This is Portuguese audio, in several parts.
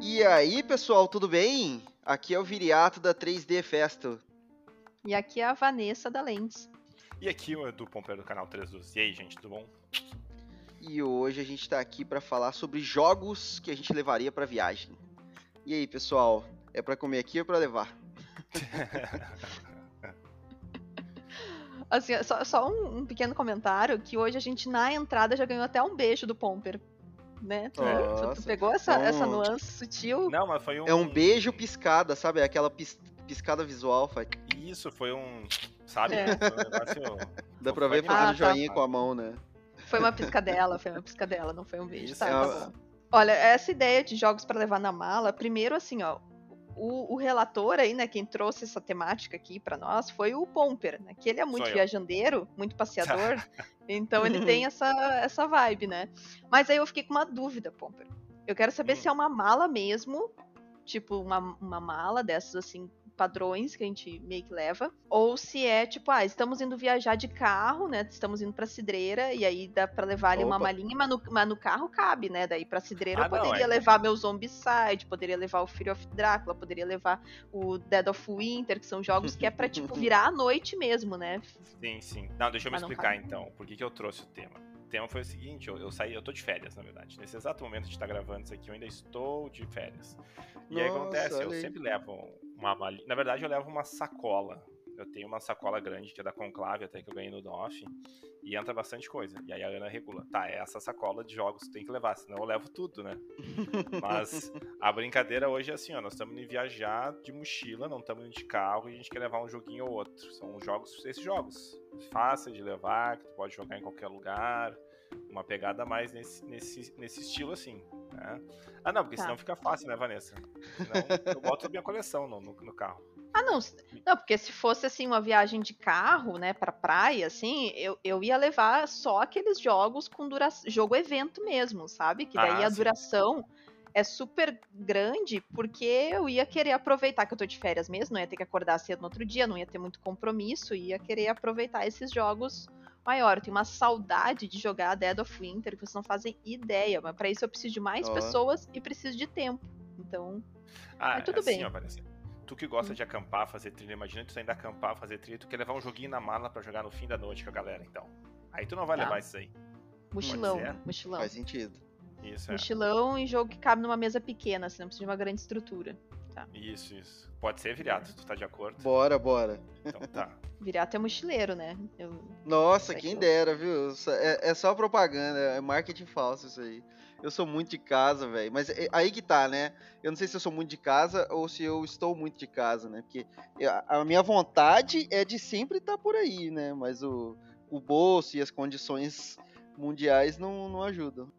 E aí, pessoal, tudo bem? Aqui é o Viriato da 3D Festo. E aqui é a Vanessa da Lens. E aqui o Edu Pomper do canal 3 dos. E aí, gente, tudo bom? E hoje a gente está aqui para falar sobre jogos que a gente levaria para viagem. E aí, pessoal, é para comer aqui ou para levar? assim, só, só um, um, pequeno comentário que hoje a gente na entrada já ganhou até um beijo do Pomper. Né? Tu, tu pegou essa, essa nuance sutil? Não, mas foi um. É um beijo piscada, sabe? Aquela pis, piscada visual. Faz... Isso, foi um. Sabe? É. Foi um negócio... Dá pra ver fazendo ah, tá. joinha com a mão, né? Foi uma piscadela, foi uma piscadela, não foi um beijo. Isso, tá, é tá Olha, essa ideia de jogos para levar na mala, primeiro assim, ó, o, o, relator aí, né, quem trouxe essa temática aqui para nós foi o Pomper, né? Que ele é muito viajandeiro, muito passeador, então ele tem essa, essa vibe, né? Mas aí eu fiquei com uma dúvida, Pomper. Eu quero saber hum. se é uma mala mesmo, tipo uma, uma mala dessas assim padrões que a gente meio que leva, ou se é tipo, ah, estamos indo viajar de carro, né? Estamos indo pra cidreira e aí dá pra levar ali Opa. uma malinha, mas no, mas no, carro cabe, né? Daí pra cidreira ah, eu poderia não, é... levar meu Zombicide, poderia levar o Fear of Drácula, poderia levar o Dead of Winter, que são jogos que é pra, tipo, virar à noite mesmo, né? Sim, sim. Não, deixa eu me explicar então, por que, que eu trouxe o tema o tema foi o seguinte, eu, eu, saí, eu tô de férias, na verdade. Nesse exato momento de estar tá gravando isso aqui, eu ainda estou de férias. E Nossa, aí acontece, eu sempre levo uma malinha. Na verdade, eu levo uma sacola. Eu tenho uma sacola grande que é da Conclave, até que eu ganhei no DOF, e entra bastante coisa. E aí a Ana regula. Tá, é essa sacola de jogos que tem que levar, senão eu levo tudo, né? Mas a brincadeira hoje é assim, ó, nós estamos indo viajar de mochila, não estamos indo de carro e a gente quer levar um joguinho ou outro. São jogos, esses jogos. Fácil de levar, que tu pode jogar em qualquer lugar uma pegada mais nesse, nesse, nesse estilo assim. Né? Ah, não, porque tá. senão fica fácil, né, Vanessa? Senão eu boto a minha coleção no, no, no, carro. Ah, não. Não, porque se fosse assim uma viagem de carro, né, pra praia, assim, eu, eu ia levar só aqueles jogos com duração. jogo evento mesmo, sabe? Que daí ah, a sim. duração é super grande, porque eu ia querer aproveitar que eu tô de férias mesmo, não ia ter que acordar cedo no outro dia, não ia ter muito compromisso, ia querer aproveitar esses jogos maior. Eu tenho uma saudade de jogar Dead of Winter que vocês não fazem ideia, mas para isso eu preciso de mais oh. pessoas e preciso de tempo. Então, ah, tudo assim, bem. Ó, Vanessa, tu que gosta hum. de acampar, fazer trilha, imagina tu ainda acampar, fazer trilha, tu quer levar um joguinho na mala para jogar no fim da noite com a galera, então. Aí tu não vai tá. levar isso aí. Mochilão, mochilão. Faz sentido. Isso, é. Mochilão e jogo que cabe numa mesa pequena, você não precisa de uma grande estrutura. Tá. Isso, isso. Pode ser viriato, tu tá de acordo? Bora, bora. Então tá. Viriato é mochileiro, né? Eu... Nossa, quem eu... dera, viu? É, é, só propaganda, é marketing falso isso aí. Eu sou muito de casa, velho. Mas é, aí que tá, né? Eu não sei se eu sou muito de casa ou se eu estou muito de casa, né? Porque a minha vontade é de sempre estar tá por aí, né? Mas o, o bolso e as condições mundiais não, não ajudam.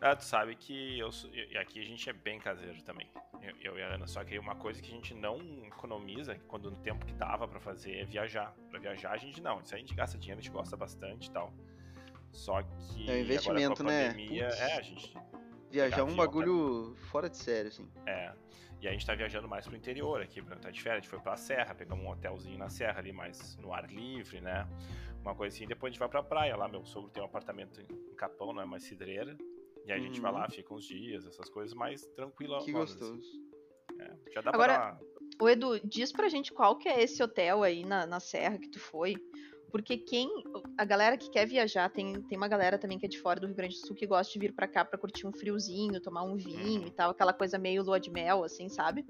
Ah, tu sabe que eu, e aqui a gente é bem caseiro também, eu, eu, e a Ana. Só que uma coisa que a gente não economiza, quando no tempo que dava para fazer, é viajar. Para viajar a gente não, isso aí a gente gasta dinheiro, a gente gosta bastante e tal. Só que. É um investimento, né? Pandemia, é, a gente. Viajar é um bagulho fora de sério, assim. É. E a gente tá viajando mais pro interior aqui, pra estar de férias. A gente foi pra serra, pegamos um hotelzinho na serra ali, mais no ar livre, né? Uma coisa assim. Depois a gente vai pra praia lá. Meu sogro tem um apartamento em Capão, não é mais cidreira. E aí a gente vai lá, uhum. fica uns dias, essas coisas mais tranquila. Que gostoso. Assim. É, já dá Agora, pra... o Edu, diz pra gente qual que é esse hotel aí na, na Serra que tu foi. Porque quem. A galera que quer viajar, tem, tem uma galera também que é de fora do Rio Grande do Sul que gosta de vir pra cá pra curtir um friozinho, tomar um vinho hum. e tal, aquela coisa meio lua de mel, assim, sabe?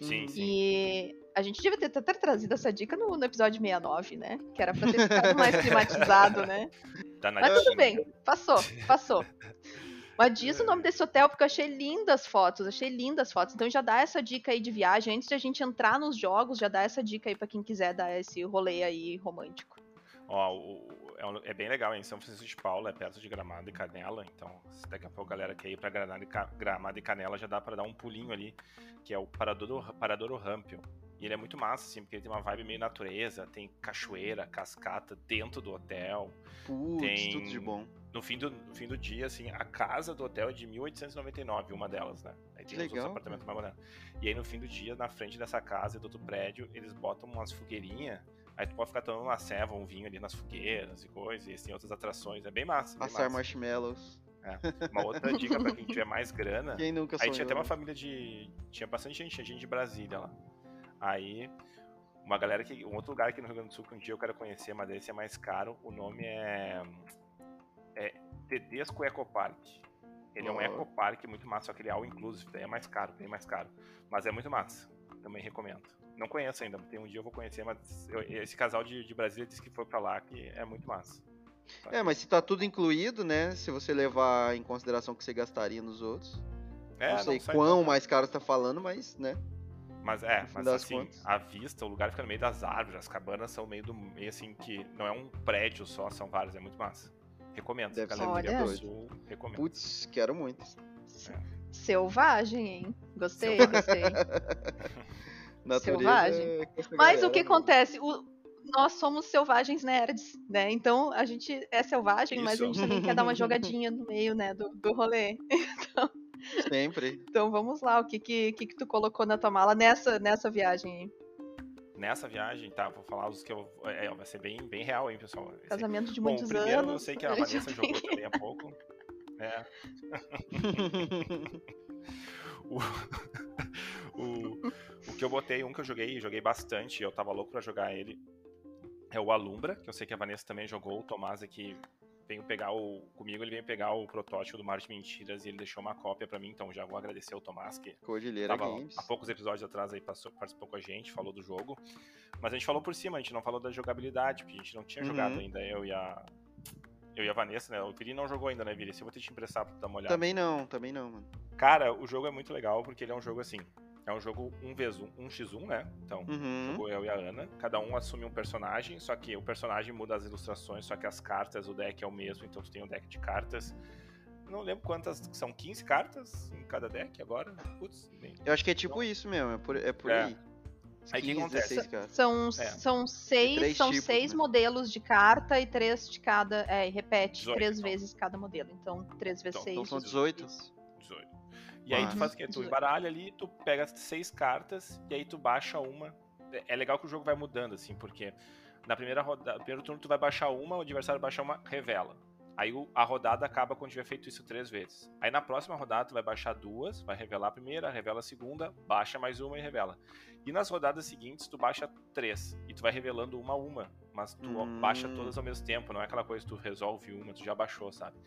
Sim, sim. E a gente devia ter até trazido essa dica no, no, episódio 69, né? Que era pra ter ficado mais climatizado, né? Tá Mas tudo bem, passou, passou. Mas diz o nome desse hotel porque eu achei lindas fotos, achei lindas fotos. Então já dá essa dica aí de viagem. Antes de a gente entrar nos jogos, já dá essa dica aí para quem quiser dar esse rolê aí romântico. Ó, o, é, é, bem legal em São Francisco de Paula, é perto de Gramado e Canela. Então, se daqui a pouco a galera quer ir pra Gramado e, Gramado e Canela, já dá para dar um pulinho ali, que é o Paradouro, Paradouro Rampion. E ele é muito massa, assim, porque ele tem uma vibe meio natureza, tem cachoeira, cascata dentro do hotel. Putz, tem... tudo de bom no fim, do, no fim do dia, assim, a casa do hotel é de 1899, uma delas, né? Aí tem Legal. os apartamentos mais modernos. E aí no fim do dia, na frente dessa casa e do outro prédio, eles botam umas fogueirinhas. Aí tu pode ficar tomando uma ceva, um vinho ali nas fogueiras e coisas, e assim, outras atrações. É bem massa. Bem Assar massa. marshmallows. É. Uma outra dica pra quem tiver mais grana. Quem nunca Aí tinha até uma família de. Tinha bastante gente, tinha gente de Brasília lá. Aí, uma galera que. Um outro lugar aqui no Rio Grande do Sul que um dia eu quero conhecer, mas esse é mais caro. O nome é. É Tedesco Ecopark. Ele é um Ó. ecopark muito massa, só que ele é all inclusive, daí é mais caro, bem mais caro. Mas é muito massa. Também recomendo. Não conheço ainda, tem um dia eu vou conhecer, mas eu- esse casal de, de Brasília disse que foi pra lá, que é muito massa. É, mas se tá tudo incluído, né? Se você levar em consideração o que você gastaria nos outros. É, não sei sai quão mais caro você tá falando, mas, né? Mas é, mas das assim, contas. a vista, o lugar fica no meio das árvores, as cabanas são meio do meio assim que não é um prédio só, são vários, é muito massa. Recomendo, Deve galera ser doido. Sul, recomendo. Putz, quero muito. Selvagem, hein? Gostei, gostei. Selvagem. é Mas o que mano. acontece? O- nós somos selvagens nerds, né? Então a gente é selvagem, mas a Isso. gente também quer dar uma jogadinha no meio, né, do, do rolê. Sempre. Então vamos lá, o que que, que que tu colocou na tua mala nessa, nessa viagem aí? Nessa viagem, tá, vou falar os que eu. É, vai ser bem, bem real, hein, pessoal. Esse- Casamento de Bom, muitos primeiro anos. eu sei que a Vanessa tem- jogou também há pouco. É. o, o, o que eu botei, um que eu joguei, joguei bastante, eu tava louco pra jogar ele, é o Alumbra, que eu sei que a Vanessa também jogou, o Tomás aqui veio pegar o. Comigo, ele veio pegar o protótipo do Mar de Mentiras e ele deixou uma cópia pra mim, então já vou agradecer o Tomás, que Cordilheira tava Games. há poucos episódios atrás aí passou, participou com a gente, falou do jogo. Mas a gente falou por cima, a gente não falou da jogabilidade, porque a gente não tinha Uhum. jogado ainda, eu e a. Eu e a Vanessa, né? O Viri não jogou ainda, né, Viri? Se eu vou ter que te emprestar pra tu dar uma olhada. Também não, também não, mano. Cara, o jogo é muito legal porque ele é um jogo assim. É um jogo 1v1, 1x1, né? Então, Uhum. jogou eu e a Ana. Cada um assume um personagem, só que o personagem muda as ilustrações, só que as cartas, o deck é o mesmo, então tu tem um deck de cartas. Não lembro quantas, são 15 cartas em cada deck agora? Putz, nem. Eu acho que é tipo isso mesmo, é por, é por É. aí. Aí o que 15, acontece? 16, cara. São, É. são seis, são tipos, seis né? modelos de carta e três de cada. É, e repete 18, três então. vezes cada modelo. Então, três vezes Então, seis. então são 18. 18. 18. E aí tu Uhum. faz o quê? Tu 18. embaralha ali, tu pega seis cartas e aí tu baixa uma. É- É legal que o jogo vai mudando, assim, porque na primeira rodada, no primeiro turno tu vai baixar uma, o adversário baixa uma, revela. Aí a rodada acaba quando tiver feito isso três vezes. Aí na próxima rodada tu vai baixar duas, vai revelar a primeira, revela a segunda, baixa mais uma e revela. E nas rodadas seguintes tu baixa três e tu vai revelando uma a uma, mas tu Hum. baixa todas ao mesmo tempo, não é aquela coisa que tu resolve uma, tu já baixou, sabe?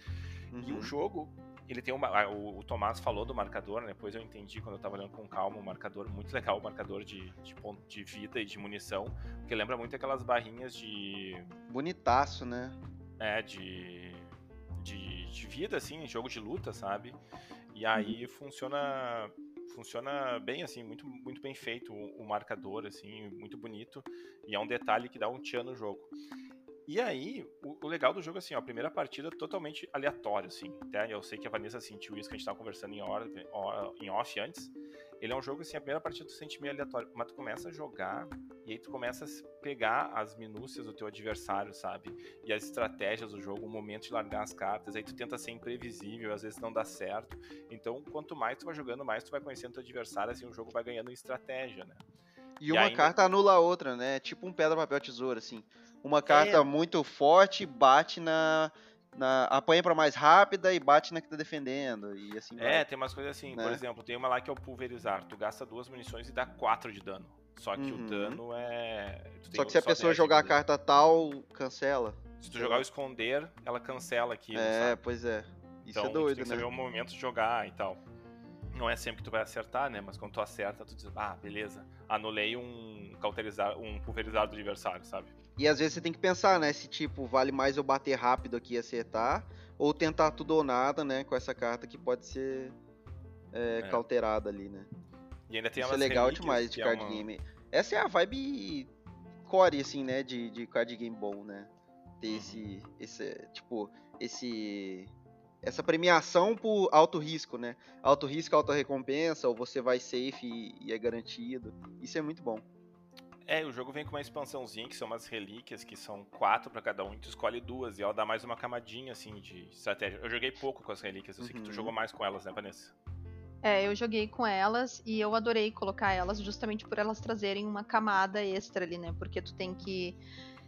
E Uhum. o jogo, ele tem uma. O, o Tomás falou do marcador, né? Depois eu entendi quando eu tava olhando com calma o marcador, muito legal o marcador de, de ponto de vida e de munição. Porque lembra muito aquelas barrinhas de. Bonitaço, né? É, de. De, de vida, assim, jogo de luta, sabe? E aí funciona. Funciona bem, assim, muito, muito bem feito o, o marcador, assim, muito bonito. E é um detalhe que dá um tchan no jogo. E aí, o, o legal do jogo, assim, ó, a primeira partida é totalmente aleatório, assim. Até eu sei que a Vanessa sentiu isso que a gente tava conversando em, hora- em off antes. Ele é um jogo, assim, a primeira partida tu sente meio aleatório, mas tu começa a jogar e aí tu começa a pegar as minúcias do teu adversário, sabe? E as estratégias do jogo, o momento de largar as cartas, aí tu tenta ser imprevisível, às vezes não dá certo. Então, quanto mais tu vai jogando, mais tu vai conhecendo teu adversário, assim, o jogo vai ganhando estratégia, né? E, E uma ainda- carta anula a outra, né? Tipo um pedra, papel, tesoura, assim. Uma carta É. muito forte bate na, na. apanha pra mais rápida e bate na que tá defendendo. E assim É, vai. tem umas coisas assim, Né? por exemplo, tem uma lá que é o pulverizar, tu gasta duas munições e dá quatro de dano. Só que Uhum. o dano é. tu tem Só que se a pessoa 10 de jogar a carta tal, cancela. Se tu jogar o esconder, ela cancela aquilo, é, sabe? pois é. Isso então é tu doido, tem que né? saber o momento de jogar e tal. Não é sempre que tu vai acertar, né? Mas quando tu acerta, tu diz, ah, beleza, anulei um cauterizar, um pulverizar do adversário, sabe? E às vezes você tem que pensar, né? Se tipo, vale mais eu bater rápido aqui e acertar, ou tentar tudo ou nada, né? Com essa carta que pode ser é, É. cauterada ali, né? E ainda tem Isso é legal demais de é card uma- game. Essa é a vibe core, assim, né? De, de card game bom, né? Ter Uhum. esse, esse. Tipo, esse. Essa premiação por alto risco, né? Alto risco, alta recompensa, ou você vai safe e, e é garantido. Isso é muito bom. É, o jogo vem com uma expansãozinha, que são umas relíquias, que são quatro pra cada um, e tu escolhe duas, e ela dá mais uma camadinha, assim, de estratégia. Eu joguei pouco com as relíquias, eu sei que tu Uhum. jogou mais com elas, né, Vanessa? É, eu joguei com elas e eu adorei colocar elas justamente por elas trazerem uma camada extra ali, né? Porque tu tem que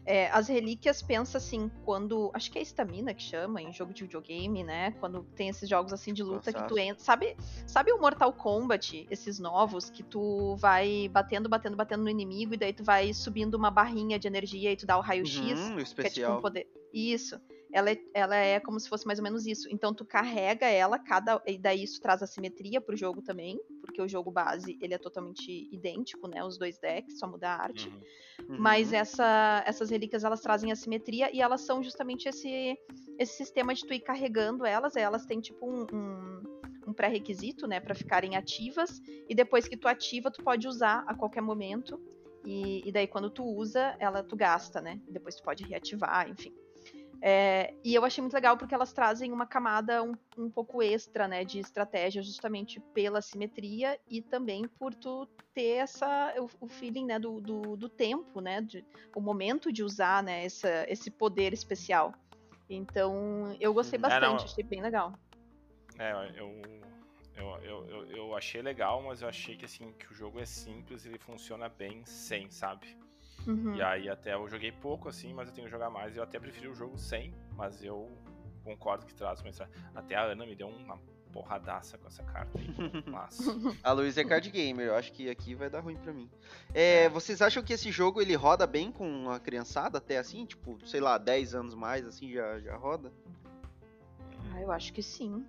é, as relíquias pensa assim, quando. Acho que é estamina que chama, em jogo de videogame, né? Quando tem esses jogos assim de luta que tu entra. Sabe, sabe o Mortal Kombat, esses novos, que tu vai batendo, batendo, batendo no inimigo, e daí tu vai subindo uma barrinha de energia e tu dá o raio-x. Uhum, especial. Que é tipo um poder. Isso ela é, ela é como se fosse mais ou menos isso. Então tu carrega ela, cada e daí isso traz assimetria pro jogo também, porque o jogo base ele é totalmente idêntico, né? Os dois decks, só muda a arte. Uhum. Uhum. Mas essa, essas relíquias elas trazem assimetria e elas são justamente esse esse sistema de tu ir carregando elas. Elas têm tipo um, um, um pré-requisito, né, para ficarem ativas e depois que tu ativa tu pode usar a qualquer momento. E, e daí quando tu usa, ela tu gasta, né? Depois tu pode reativar, enfim. É, e eu achei muito legal porque elas trazem uma camada um, um pouco extra, né, de estratégia, justamente pela simetria e também por tu ter essa, o, o feeling, né, do, do, do, tempo, né, de, o momento de usar, né, essa, esse poder especial. Então, eu gostei bastante, é, achei bem legal. É, eu, eu, eu, eu, eu achei legal, mas eu achei que, assim, que o jogo é simples, ele funciona bem sem, sabe? Uhum. E aí até eu joguei pouco assim, mas eu tenho que jogar mais. Eu até preferi o jogo sem, mas eu concordo que traz uma Até a Ana me deu uma porradaça com essa carta aí. Mas... a Luiz é card gamer, eu acho que aqui vai dar ruim pra mim. É, é. Vocês acham que esse jogo ele roda bem com a criançada até assim? Tipo, sei lá, 10 anos mais assim já, já roda? Ah, eu acho que sim.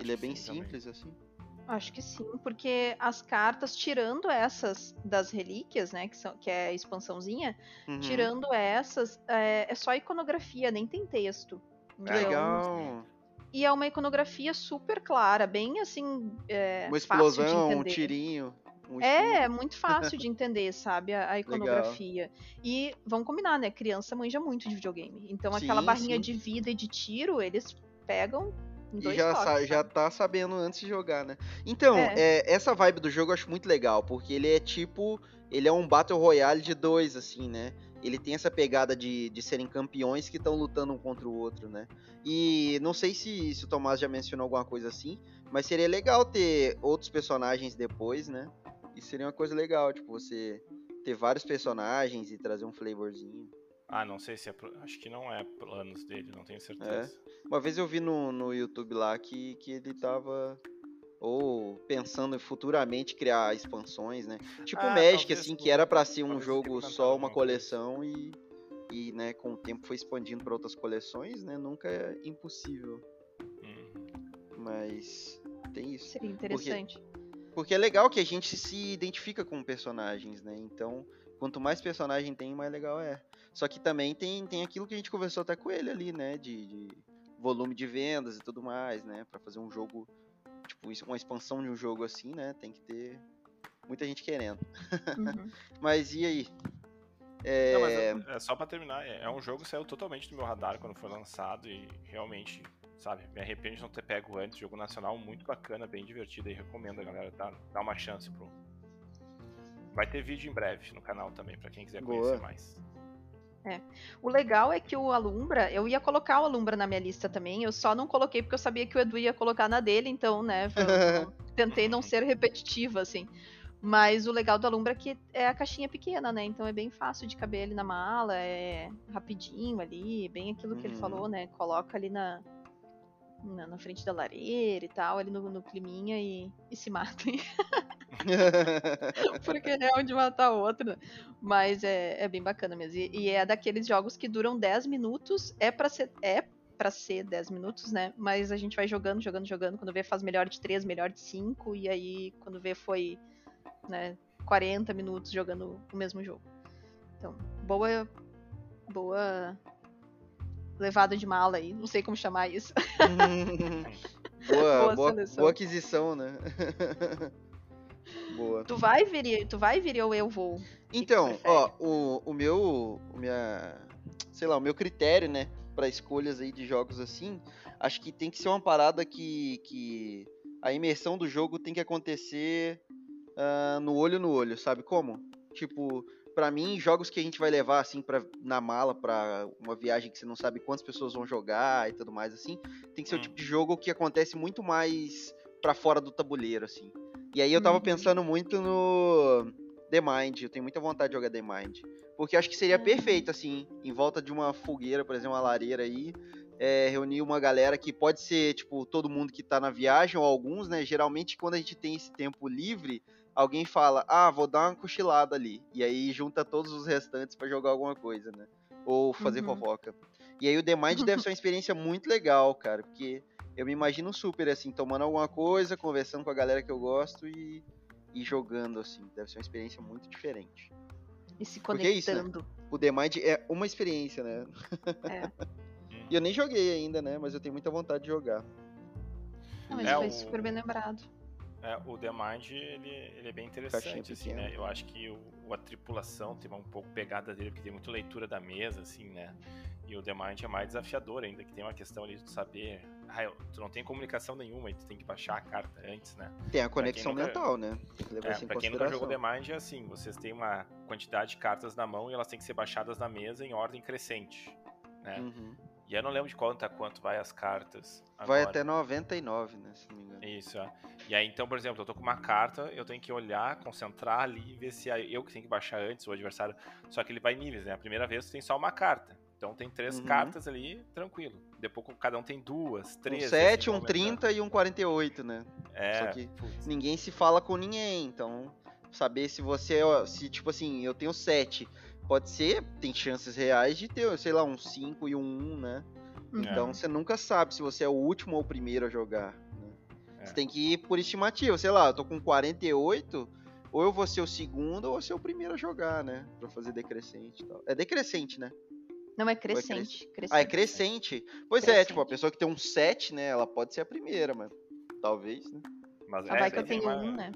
Ele é bem simples também. assim. Acho que sim, porque as cartas, tirando essas das relíquias, né, que, são, que é a expansãozinha, uhum. tirando essas, é, é, só iconografia, nem tem texto. Então, Legal. E é uma iconografia super clara, bem assim. É, uma explosão, um tirinho. Um é, é muito fácil de entender, sabe, a, a iconografia. Legal. E vamos combinar, né? Criança manja muito de videogame. Então sim, aquela barrinha sim. de vida e de tiro, eles pegam e já, toques, já tá sabendo antes de jogar, né? Então, é. É, essa vibe do jogo eu acho muito legal, porque ele é tipo. Ele é um Battle Royale de dois, assim, né? Ele tem essa pegada de, de serem campeões que estão lutando um contra o outro, né? E não sei se, se o Tomás já mencionou alguma coisa assim, mas seria legal ter outros personagens depois, né? Isso seria uma coisa legal, tipo, você ter vários personagens e trazer um flavorzinho. Ah, não sei se é. Acho que não é planos dele, não tenho certeza. É. Uma vez eu vi no, no YouTube lá que, que ele tava. Ou pensando em futuramente criar expansões, né? Tipo ah, Magic, assim, que era para ser um jogo só, uma coleção e, e, né, com o tempo foi expandindo para outras coleções, né? Nunca é impossível. Hum. Mas tem isso. Seria interessante. Porque, porque é legal que a gente se identifica com personagens, né? Então, quanto mais personagem tem, mais legal é. Só que também tem, tem aquilo que a gente conversou até com ele ali, né? De, de volume de vendas e tudo mais, né? Para fazer um jogo, tipo, uma expansão de um jogo assim, né? Tem que ter muita gente querendo. Uhum. mas e aí? É... Não, mas é, é só para terminar, é, é, um jogo que saiu totalmente do meu radar quando foi lançado e realmente, sabe, me arrependo de não ter pego antes. Jogo nacional muito bacana, bem divertido e recomendo a galera dar, dar uma chance pro. Vai ter vídeo em breve no canal também, para quem quiser Boa. conhecer mais. É. O legal é que o Alumbra, eu ia colocar o Alumbra na minha lista também, eu só não coloquei porque eu sabia que o Edu ia colocar na dele, então, né, eu, tentei não ser repetitiva, assim. Mas o legal do Alumbra é que é a caixinha pequena, né, então é bem fácil de caber ali na mala, é rapidinho ali, bem aquilo que ele falou, uhum. né, coloca ali na, na, na, frente da lareira e tal, ali no, no climinha e, e se matem. Porque é onde matar outra. Mas é, é bem bacana mesmo. E, e, é daqueles jogos que duram 10 minutos. É para ser. É para ser 10 minutos, né? Mas a gente vai jogando, jogando, jogando. Quando vê, faz melhor de 3, melhor de 5. E aí, quando vê, foi né, 40 minutos jogando o mesmo jogo. Então, boa. Boa levada de mala aí, não sei como chamar isso. boa, boa, boa, boa, aquisição, né? Boa. Tu vai vir, tu vai vir ou eu vou? Então, ó, o, o meu, o minha, sei lá, o meu critério, né, para escolhas aí de jogos assim, acho que tem que ser uma parada que, que a imersão do jogo tem que acontecer uh, no olho no olho, sabe como? Tipo, para mim, jogos que a gente vai levar assim para na mala para uma viagem que você não sabe quantas pessoas vão jogar e tudo mais assim, tem que ser hum. o tipo de jogo que acontece muito mais para fora do tabuleiro, assim. E aí eu tava uhum. pensando muito no The Mind. Eu tenho muita vontade de jogar The Mind. Porque acho que seria uhum. perfeito, assim, em volta de uma fogueira, por exemplo, uma lareira aí. É, reunir uma galera que pode ser, tipo, todo mundo que tá na viagem, ou alguns, né? Geralmente, quando a gente tem esse tempo livre, alguém fala, ah, vou dar uma cochilada ali. E aí junta todos os restantes para jogar alguma coisa, né? Ou fazer uhum. fofoca. E aí o The Mind deve ser uma experiência muito legal, cara, porque eu me imagino super, assim, tomando alguma coisa, conversando com a galera que eu gosto e, e jogando, assim. Deve ser uma experiência muito diferente. E se conectando. É isso, né? O The Mind é uma experiência, né? É. e eu nem joguei ainda, né? Mas eu tenho muita vontade de jogar. Não, mas é foi o... super bem lembrado. É, o The Mind, ele, ele é bem interessante, assim, né? Eu acho que o, a tripulação tem um pouco pegada dele, porque tem muita leitura da mesa, assim, né? E o The Mind é mais desafiador ainda, que tem uma questão ali de saber... Ah, tu não tem comunicação nenhuma, e tu tem que baixar a carta antes, né? Tem a conexão nunca... mental, né? É, pra quem nunca jogou The Mind, é assim, vocês têm uma quantidade de cartas na mão e elas têm que ser baixadas na mesa em ordem crescente, né? Uhum. E eu não lembro de quanto a quanto vai as cartas. Agora. Vai até 99, né? Se não me engano. Isso, é. E aí, então, por exemplo, eu tô com uma carta, eu tenho que olhar, concentrar ali e ver se é eu que tenho que baixar antes, o adversário. Só que ele vai níveis, né? A primeira vez tu tem só uma carta. Então tem três uhum. cartas ali, tranquilo. Depois cada um tem duas, três. Um 7, assim, um 30 e um 48, né? É. Só que putz. ninguém se fala com ninguém, então saber se você é, se tipo assim, eu tenho 7 pode ser, tem chances reais de ter, sei lá, um 5 e um 1, né? Uhum. Então você nunca sabe se você é o último ou o primeiro a jogar. É. Você tem que ir por estimativa, sei lá, eu tô com 48, ou eu vou ser o segundo ou vou ser o primeiro a jogar, né? Pra fazer decrescente e tal. É decrescente, né? Não, é crescente. É crescente. Ah, é crescente. Pois crescente. é, tipo, a pessoa que tem um 7, né? Ela pode ser a primeira, mas talvez, né? Mas ah, é, vai que eu tenho uma... um, né?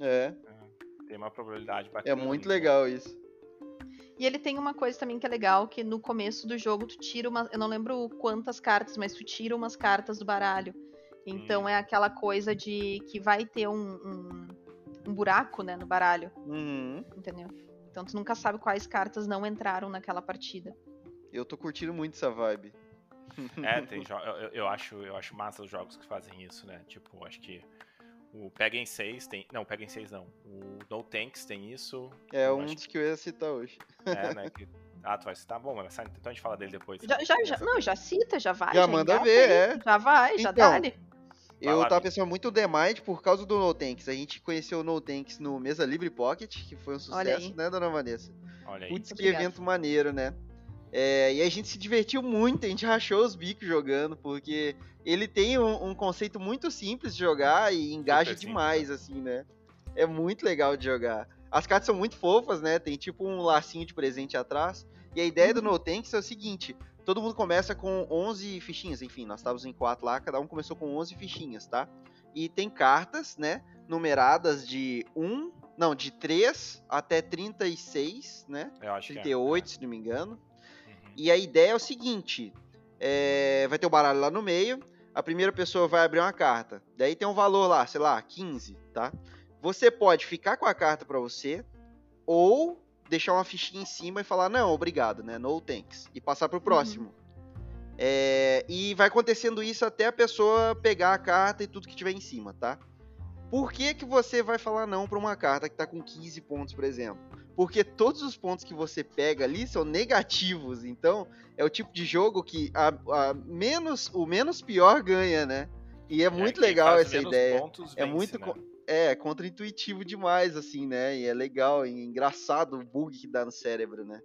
É. é. Tem uma probabilidade bacana. É muito legal isso. E ele tem uma coisa também que é legal, que no começo do jogo tu tira uma. Eu não lembro quantas cartas, mas tu tira umas cartas do baralho. Então hum. é aquela coisa de que vai ter um, um, um buraco, né, no baralho. Uhum. Entendeu? Então tu nunca sabe quais cartas não entraram naquela partida. Eu tô curtindo muito essa vibe. É, tem eu, eu, acho, eu acho massa os jogos que fazem isso, né? Tipo, acho que o Pega em 6 tem. Não, Pega em 6 não. O No Tanks tem isso. É um dos que... eu ia citar hoje. É, né? Que... Ah, tu vai citar? Bom, mas então a gente fala dele depois. Já, já, já não, já cita, já vai. Já, já manda ver, é. Já vai, já então, dá. Eu tava pensando muito The Mind por causa do No Tanks. A gente conheceu o No Tanks no Mesa Livre Pocket, que foi um sucesso, né, dona Vanessa? Olha aí. Putz, que evento maneiro, né? É, e a gente se divertiu muito, a gente rachou os bicos jogando, porque ele tem um, um conceito muito simples de jogar e engaja demais, simples. assim, né? É muito legal de jogar. As cartas são muito fofas, né? Tem tipo um lacinho de presente atrás. E a ideia do uhum. No Tanks é o seguinte: todo mundo começa com 11 fichinhas, enfim, nós estávamos em 4 lá, cada um começou com 11 fichinhas, tá? E tem cartas, né? Numeradas de 1, não, de 3 até 36, né? Eu acho 38, que é. se não me engano. E a ideia é o seguinte: é, vai ter o baralho lá no meio, a primeira pessoa vai abrir uma carta. Daí tem um valor lá, sei lá, 15, tá? Você pode ficar com a carta para você ou deixar uma fichinha em cima e falar não, obrigado, né? No thanks e passar pro próximo. Uhum. É, e vai acontecendo isso até a pessoa pegar a carta e tudo que tiver em cima, tá? Por que, que você vai falar não para uma carta que tá com 15 pontos, por exemplo? Porque todos os pontos que você pega ali são negativos. Então, é o tipo de jogo que a, a menos, o menos pior ganha, né? E é, é muito legal essa ideia. Vence, é muito né? É contra-intuitivo demais, assim, né? E é legal, e engraçado o bug que dá no cérebro, né?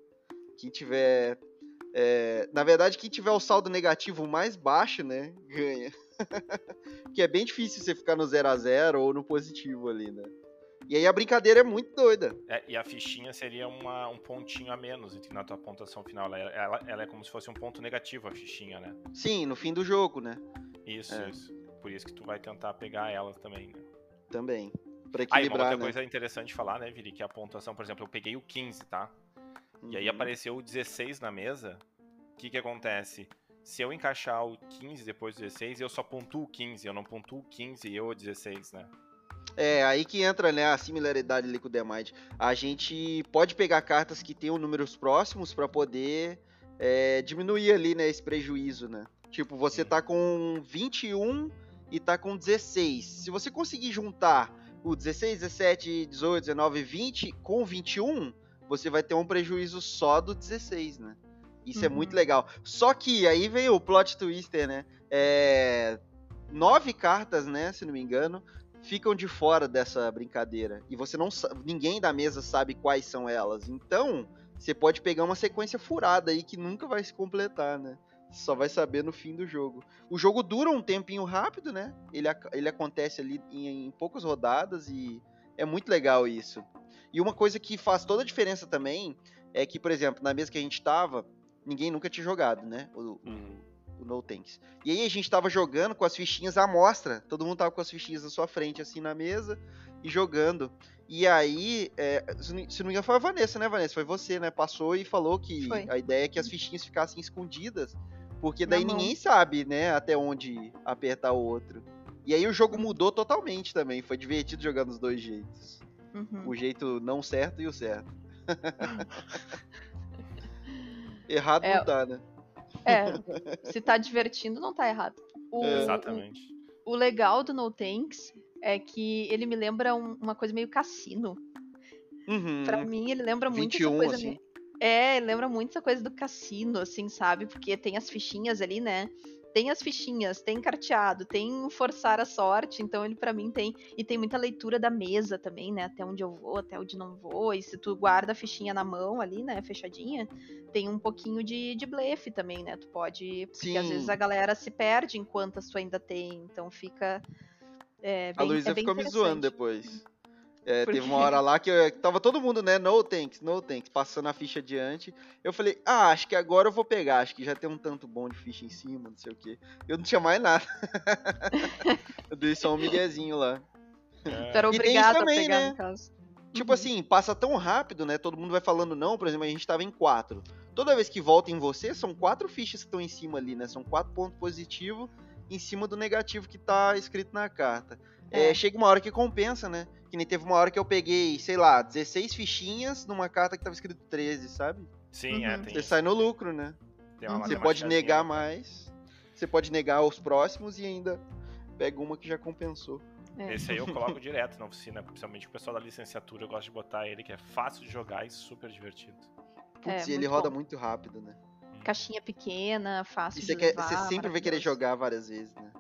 Quem tiver. É, na verdade, quem tiver o saldo negativo mais baixo, né? Ganha. que é bem difícil você ficar no 0 a 0 ou no positivo ali, né? E aí a brincadeira é muito doida. É, e a fichinha seria uma, um pontinho a menos na tua pontuação final. Ela, ela, ela, é como se fosse um ponto negativo, a fichinha, né? Sim, no fim do jogo, né? Isso, é. isso. Por isso que tu vai tentar pegar ela também, né? Também. Pra equilibrar, aí, uma outra né? coisa interessante de falar, né, Viri, que a pontuação, por exemplo, eu peguei o 15, tá? Uhum. E aí uhum. apareceu o 16 na mesa. O que que acontece? Se eu encaixar o 15 depois do 16, eu só pontuo o 15, eu não pontuo o 15 e eu o 16, né? É, aí que entra, né, a similaridade ali com o Mind. A gente pode pegar cartas que tenham números próximos para poder é, diminuir ali, né, esse prejuízo, né? Tipo, você tá com 21 e tá com 16. Se você conseguir juntar o 16, 17, 18, 19, 20 com 21, você vai ter um prejuízo só do 16, né? Isso uhum. é muito uhum. legal. Só que aí vem o plot twister, né? É... Nove cartas, né? Se não me engano, ficam de fora dessa brincadeira. E você não ninguém da mesa sabe quais são elas. Então, você pode pegar uma sequência furada aí que nunca vai se completar, né? Só vai saber no fim do jogo. O jogo dura um tempinho rápido, né? Ele, ele acontece ali em, em poucas rodadas e é muito legal isso. E uma coisa que faz toda a diferença também é que, por exemplo, na mesa que a gente tava, ninguém nunca tinha jogado, né? O, uhum. O, No Tanks. E aí a gente tava jogando com as fichinhas à mostra. Todo mundo tava com as fichinhas na sua frente, assim, na mesa, e jogando. E aí, é, se não me engano, foi a Vanessa, né, Vanessa? Foi você, né? Passou e falou que foi. a ideia é que as fichinhas ficassem escondidas. Porque daí ninguém sabe, né, até onde apertar o outro. E aí o jogo uhum. mudou totalmente também. Foi divertido jogar nos dois jeitos. Uhum. O jeito não certo e o certo. Errado é, não tá, né? É, se tá divertindo, não tá errado. O, é. Exatamente. O, o, legal do No Tanks é que ele me lembra um, uma coisa meio cassino. Uhum. Pra mim, ele lembra muito 21, essa coisa assim. meio... É, lembra muito essa coisa do cassino, assim, sabe? Porque tem as fichinhas ali, né? Tem as fichinhas, tem carteado, tem forçar a sorte, então ele para mim tem e tem muita leitura da mesa também, né? Até onde eu vou, até onde não vou. E se tu guarda a fichinha na mão ali, né, fechadinha, tem um pouquinho de, de blefe também, né? Tu pode, porque Sim. às vezes a galera se perde enquanto tu ainda tem, então fica é, bem, a Luísa é ficou me zoando depois. É, teve uma hora lá que eu, tava todo mundo, né? No tanks, no tanks, passando a ficha adiante. Eu falei, ah, acho que agora eu vou pegar. Acho que já tem um tanto bom de ficha em cima, não sei o que. Eu não tinha mais nada. eu dei só um miguezinho lá. É. Era obrigado também, a pegar, né? no caso. Tipo uhum. assim, passa tão rápido, né? Todo mundo vai falando não. Por exemplo, a gente tava em quatro. Toda vez que volta em você, são quatro fichas que estão em cima ali, né? São quatro pontos positivos em cima do negativo que tá escrito na carta. É. É, chega uma hora que compensa, né? Que nem teve uma hora que eu peguei, sei lá, 16 fichinhas numa carta que tava escrito 13, sabe? Sim, é, uhum. é. Tem você sai no lucro, né? Você pode negar mais, você pode negar os próximos e ainda pega uma que já compensou. É. Esse aí eu coloco direto na oficina, principalmente o pessoal da licenciatura, eu gosto de botar ele, que é fácil de jogar e super divertido. Putz, é, e ele roda muito rápido, né? Hum. Caixinha pequena, fácil e de levar. Você sempre vai querer jogar várias vezes, né?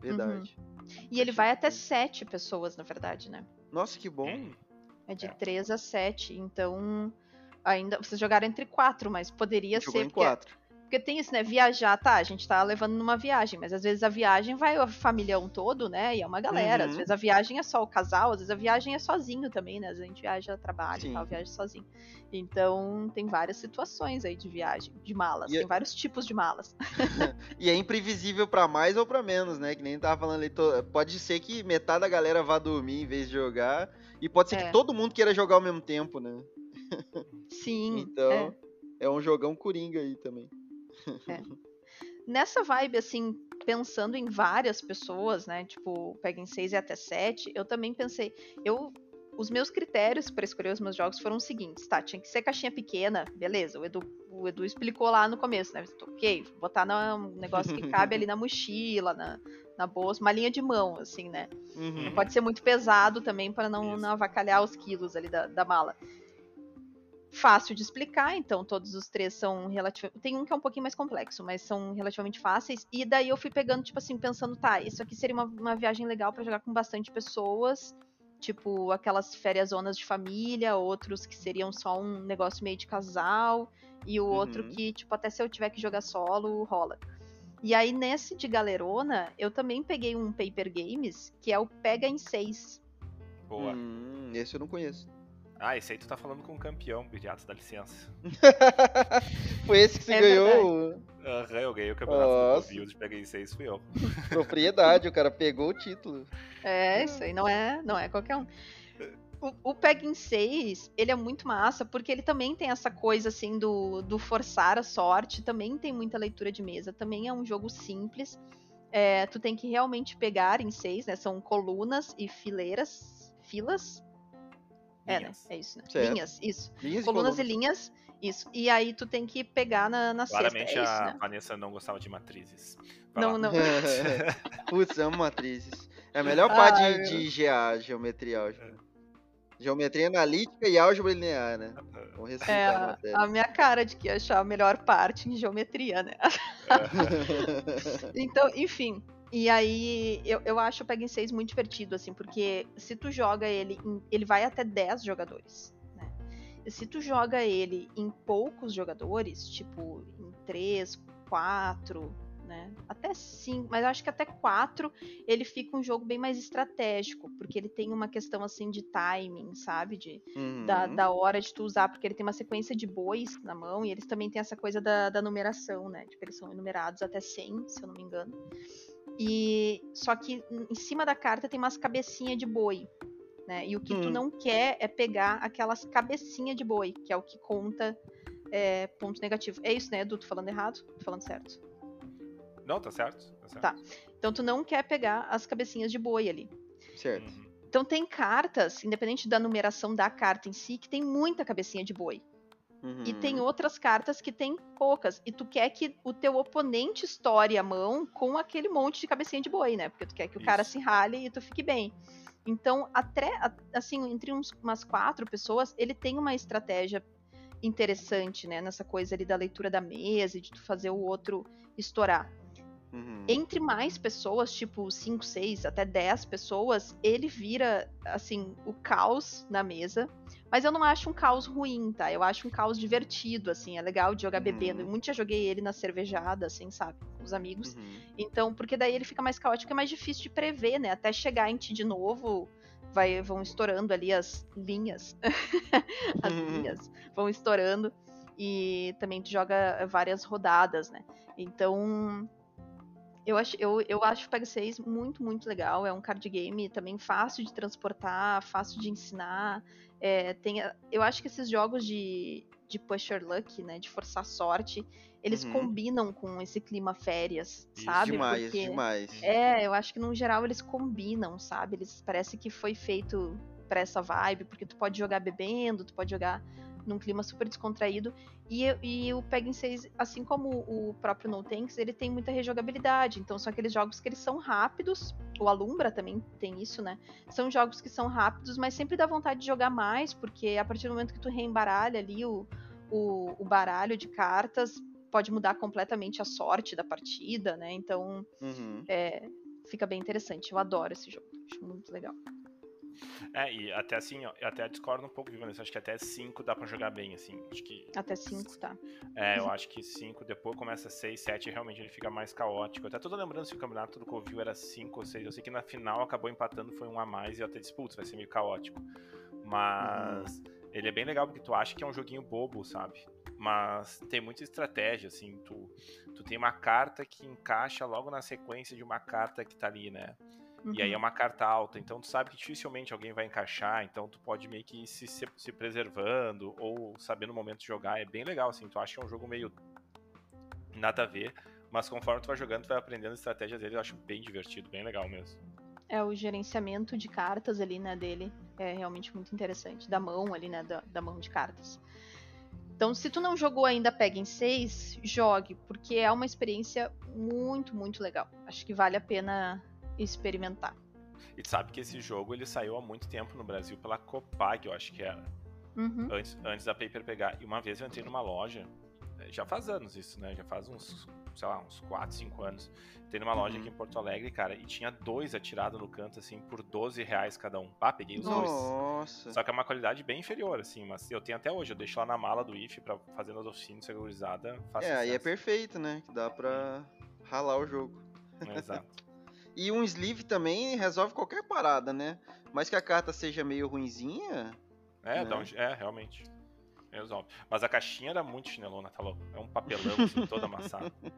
Verdade. Uhum. E ele vai até sete pessoas, na verdade, né? Nossa, que bom. É de é. três a sete, então ainda vocês jogaram entre quatro, mas poderia ser em porque, quatro. Porque tem isso, né? Viajar, tá? A gente tá levando numa viagem, mas às vezes a viagem vai a familhão todo, né? E é uma galera. Uhum. Às vezes a viagem é só o casal, às vezes a viagem é sozinho também, né? Às vezes a gente viaja a trabalho Sim. e tal, viaja sozinho. Então tem várias situações aí de viagem, de malas. E tem é... vários tipos de malas. e é imprevisível para mais ou para menos, né? Que nem tava falando ali. Pode ser que metade da galera vá dormir em vez de jogar. E pode ser é. que todo mundo queira jogar ao mesmo tempo, né? Sim. então, é. é um jogão coringa aí também. É. Nessa vibe, assim, pensando em várias pessoas, né? Tipo, peguem 6 e até 7, eu também pensei. Eu os meus critérios para escolher os meus jogos foram os seguintes, tá? Tinha que ser caixinha pequena, beleza. O Edu, o Edu explicou lá no começo, né? Ok, botar um negócio que cabe ali na mochila, na, na bolsa, uma linha de mão, assim, né? Uhum. Não pode ser muito pesado também para não, não avacalhar os quilos ali da, da mala. Fácil de explicar, então todos os três são relativamente. Tem um que é um pouquinho mais complexo, mas são relativamente fáceis. E daí eu fui pegando, tipo assim, pensando, tá, isso aqui seria uma, uma viagem legal para jogar com bastante pessoas tipo aquelas férias zonas de família, outros que seriam só um negócio meio de casal, e o uhum. outro que, tipo, até se eu tiver que jogar solo, rola. E aí, nesse de galerona, eu também peguei um Paper Games, que é o Pega em 6. Boa. Hum, esse eu não conheço. Ah, esse aí tu tá falando com o campeão, Bidiato, dá licença. Foi esse que você é ganhou? Aham, uhum, eu ganhei o campeonato Nossa. do Build, peguei seis, fui eu. Propriedade, o cara pegou o título. É, isso aí não é, não é qualquer um. O, o Peg 6, ele é muito massa, porque ele também tem essa coisa, assim, do, do forçar a sorte, também tem muita leitura de mesa, também é um jogo simples, é, tu tem que realmente pegar em seis, né, são colunas e fileiras, filas, é, né? É isso, né? Certo. Linhas, isso. Linhas colunas e, colunas e linhas. Isso. E aí tu tem que pegar na, na Claramente cesta. Claramente é a né? Vanessa não gostava de matrizes. Vai não, lá. não. Putz, amo matrizes. É a melhor parte de, de GA, geometria álgebra. É. Geometria analítica e álgebra linear, né? Vamos é a, a, minha cara de que achar a melhor parte em geometria, né? É. então, enfim. E aí, eu, eu acho o Peg 6 muito divertido, assim, porque se tu joga ele, em, ele vai até 10 jogadores se tu joga ele em poucos jogadores, tipo em 3, 4, né? Até 5, mas eu acho que até 4 ele fica um jogo bem mais estratégico, porque ele tem uma questão assim de timing, sabe? De, uhum. da, da hora de tu usar, porque ele tem uma sequência de bois na mão e eles também têm essa coisa da, da numeração, né? Tipo, eles são enumerados até 100, se eu não me engano. E só que em cima da carta tem umas cabecinhas de boi, né? E o que hum. tu não quer é pegar aquelas cabecinhas de boi, que é o que conta é, ponto negativo. É isso, né, Edu? Tô falando errado? Tô falando certo. Não, tá certo. Tá, certo. tá. Então tu não quer pegar as cabecinhas de boi ali. Certo. Uhum. Então tem cartas, independente da numeração da carta em si, que tem muita cabecinha de boi. Uhum. E tem uhum. outras cartas que tem poucas. E tu quer que o teu oponente estoure a mão com aquele monte de cabecinha de boi, né? Porque tu quer que o Isso. cara se rale e tu fique bem. Então, até, assim, entre uns, umas quatro pessoas, ele tem uma estratégia interessante, né? Nessa coisa ali da leitura da mesa e de tu fazer o outro estourar. Uhum. Entre mais pessoas, tipo 5, 6, até 10 pessoas, ele vira, assim, o caos na mesa. Mas eu não acho um caos ruim, tá? Eu acho um caos divertido, assim. É legal de jogar uhum. bebendo. Eu muito já joguei ele na cervejada, assim, sabe? Com os amigos. Uhum. Então, porque daí ele fica mais caótico, é mais difícil de prever, né? Até chegar em ti de novo, vai, vão estourando ali as linhas. as uhum. linhas vão estourando. E também tu joga várias rodadas, né? Então, eu acho, eu, eu acho o PEG 6 muito, muito legal. É um card game também fácil de transportar, fácil de ensinar. É, tem, eu acho que esses jogos de, de pusher luck, né, de forçar sorte, eles uhum. combinam com esse clima férias, Isso, sabe? Demais, Porque, demais. É, eu acho que no geral eles combinam, sabe? Eles parece que foi feito para essa vibe, porque tu pode jogar bebendo, tu pode jogar num clima super descontraído. E, e o Pegging 6, assim como o próprio No Tanks, ele tem muita rejogabilidade. Então são aqueles jogos que eles são rápidos. O Alumbra também tem isso, né? São jogos que são rápidos, mas sempre dá vontade de jogar mais, porque a partir do momento que tu reembaralha ali o, o, o baralho de cartas, pode mudar completamente a sorte da partida, né? Então uhum. é, fica bem interessante. Eu adoro esse jogo. Acho muito legal. É, e até assim, ó, eu até discordo um pouco de Vanessa. Acho que até 5 dá pra jogar bem, assim. Acho que. Até 5, tá. É, eu acho que 5, depois começa 6, 7, realmente ele fica mais caótico. Eu até tô lembrando se o campeonato do Covil era 5 ou 6. Eu sei que na final acabou empatando, foi um a mais, e eu até disse, putz, vai ser meio caótico. Mas. Uhum. Ele é bem legal porque tu acha que é um joguinho bobo, sabe? Mas tem muita estratégia, assim. Tu, tu tem uma carta que encaixa logo na sequência de uma carta que tá ali, né? Uhum. E aí é uhum. uma carta alta, então tu sabe que dificilmente alguém vai encaixar, então tu pode meio que ir se, se, se preservando ou saber no momento de jogar. É bem legal, assim. Tu acha que é um jogo meio nada a ver, mas conforme tu vai jogando, tu vai aprendendo a estratégia dele, eu acho bem divertido, bem legal mesmo. É, o gerenciamento de cartas ali, né, dele é realmente muito interessante. Da mão ali, né, da, da mão de cartas. Então, se tu não jogou ainda Pega em 6, jogue, porque é uma experiência muito, muito legal. Acho que vale a pena experimentar. E tu sabe que esse jogo ele saiu há muito tempo no Brasil pela Copag, eu acho que era. Uhum. Antes, antes da Paper pegar. E uma vez eu entrei numa loja, é, já faz anos isso, né? Já faz uns, sei lá, uns 4, 5 anos. Entrei numa loja uhum. aqui em Porto Alegre, cara, e tinha dois atirados no canto, assim, por 12 reais cada um. Ah, peguei os Nossa. dois. Nossa. Só que é uma qualidade bem inferior, assim, mas eu tenho até hoje. Eu deixo lá na mala do IF pra fazer nas oficinas segurizada. É, aí é perfeito, né? Que dá pra ralar o jogo. Exato. E um sleeve também resolve qualquer parada, né? Mas que a carta seja meio ruinzinha. É, né? um, é realmente. Resolve. Mas a caixinha era muito chinelona, tá louco? É um papelão assim, todo amassado.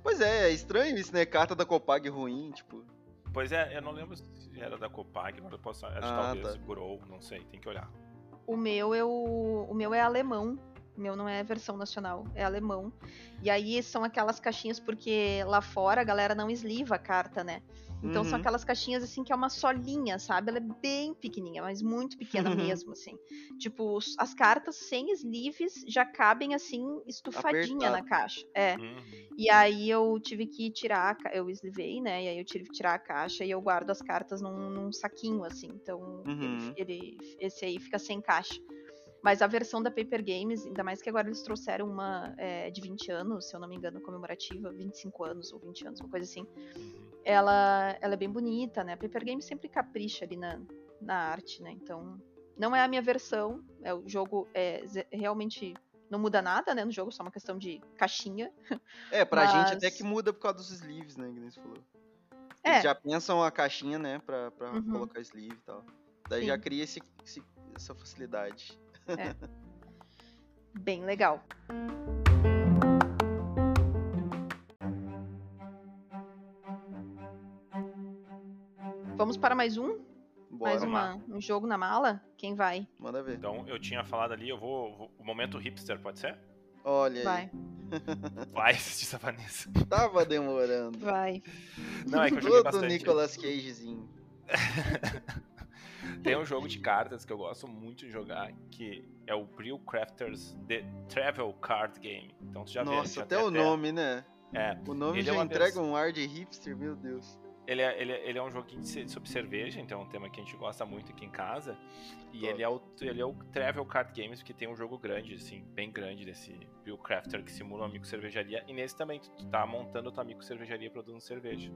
Pois é, é estranho isso, né? Carta da Copag ruim, tipo. Pois é, eu não lembro se era da Copag, agora eu posso. Acho ah, talvez tá. Grow, não sei, tem que olhar. O meu, eu, o meu é alemão. Meu não é versão nacional, é alemão. E aí são aquelas caixinhas porque lá fora a galera não esliva a carta, né? Então uhum. são aquelas caixinhas assim que é uma solinha, sabe? Ela é bem pequenininha, mas muito pequena uhum. mesmo, assim. Tipo, as cartas sem sleeves já cabem assim estufadinha Apertado. na caixa. É. Uhum. E aí eu tive que tirar, eu eslivei, né? E aí eu tive que tirar a caixa e eu guardo as cartas num, num saquinho, assim. Então ele, uhum. ele, esse aí fica sem caixa. Mas a versão da Paper Games, ainda mais que agora eles trouxeram uma é, de 20 anos, se eu não me engano, comemorativa, 25 anos ou 20 anos, uma coisa assim. Uhum. Ela, ela é bem bonita, né? A Paper Games sempre capricha ali na, na arte, né? Então, não é a minha versão, é o jogo é realmente não muda nada, né, no jogo, só uma questão de caixinha. É, pra Mas... gente até que muda por causa dos sleeves, né, que nem você falou. Eles é. já pensam a caixinha, né, pra, pra uhum. colocar sleeve e tal. Daí Sim. já cria esse, esse, essa facilidade. É. Bem legal. Vamos para mais um? Bora. Mais uma, um jogo na mala? Quem vai? Manda ver. Então, eu tinha falado ali, eu vou. vou o momento hipster, pode ser? Olha vai. aí. Vai assistir Vanessa. Tava demorando. Vai. Não, é que eu joguei Todo Nicolas Cagezinho. Tem um jogo de cartas que eu gosto muito de jogar, que é o Brill Crafters The Travel Card Game. Então tu já Nossa, vê. Nossa, até o nome, né? É. O nome ele já é entrega um ar de hipster, meu Deus. Ele é, ele, é, ele é um joguinho sobre cerveja, então é um tema que a gente gosta muito aqui em casa. E ele é, o, ele é o Travel Card Games, porque tem um jogo grande, assim, bem grande desse Bill Crafter que simula uma micro cervejaria. E nesse também, tu tá montando tua micro cervejaria produzindo cerveja.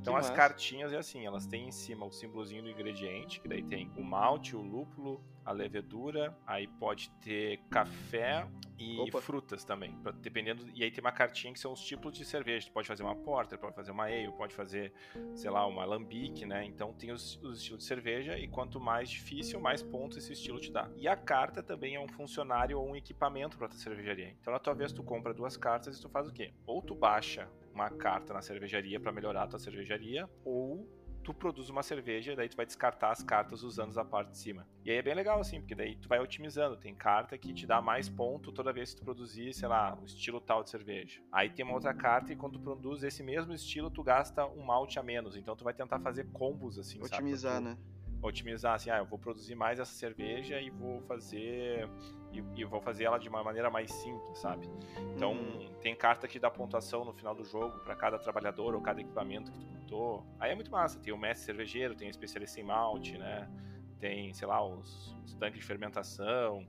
Então que as massa. cartinhas é assim, elas têm em cima o símbolozinho do ingrediente, que daí tem o malte, o lúpulo, a levedura, aí pode ter café e Opa. frutas também, dependendo. E aí tem uma cartinha que são os tipos de cerveja. Tu pode fazer uma porter, pode fazer uma ale, pode fazer, sei lá, uma lambique, né? Então tem os, os estilos de cerveja e quanto mais difícil, mais pontos esse estilo te dá. E a carta também é um funcionário ou um equipamento para tua cervejaria. Então na tua vez tu compra duas cartas e tu faz o quê? Ou tu baixa uma carta na cervejaria para melhorar a tua cervejaria, ou tu produz uma cerveja, daí tu vai descartar as cartas usando a parte de cima. E aí é bem legal, assim, porque daí tu vai otimizando. Tem carta que te dá mais ponto toda vez que tu produzir, sei lá, um estilo tal de cerveja. Aí tem uma outra carta e quando tu produz esse mesmo estilo, tu gasta um malte a menos. Então tu vai tentar fazer combos, assim, Otimizar, sabe? né? Otimizar, assim, ah, eu vou produzir mais essa cerveja e vou fazer e, e vou fazer ela de uma maneira mais simples, sabe? Então, hum. tem carta que dá pontuação no final do jogo para cada trabalhador ou cada equipamento que tu montou. Aí é muito massa. Tem o mestre cervejeiro, tem o especialista em malte, né? Tem, sei lá, os, os tanques de fermentação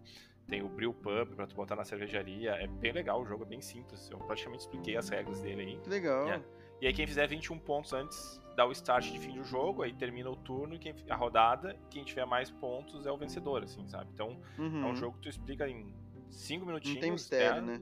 tem o Brew Pub pra tu botar na cervejaria. É bem legal o jogo, é bem simples. Eu praticamente expliquei as regras dele aí. Legal. É. E aí quem fizer 21 pontos antes dá o start de fim do jogo, aí termina o turno, quem, a rodada, quem tiver mais pontos é o vencedor, assim, sabe? Então uhum. é um jogo que tu explica em 5 minutinhos. Não tem mistério, né?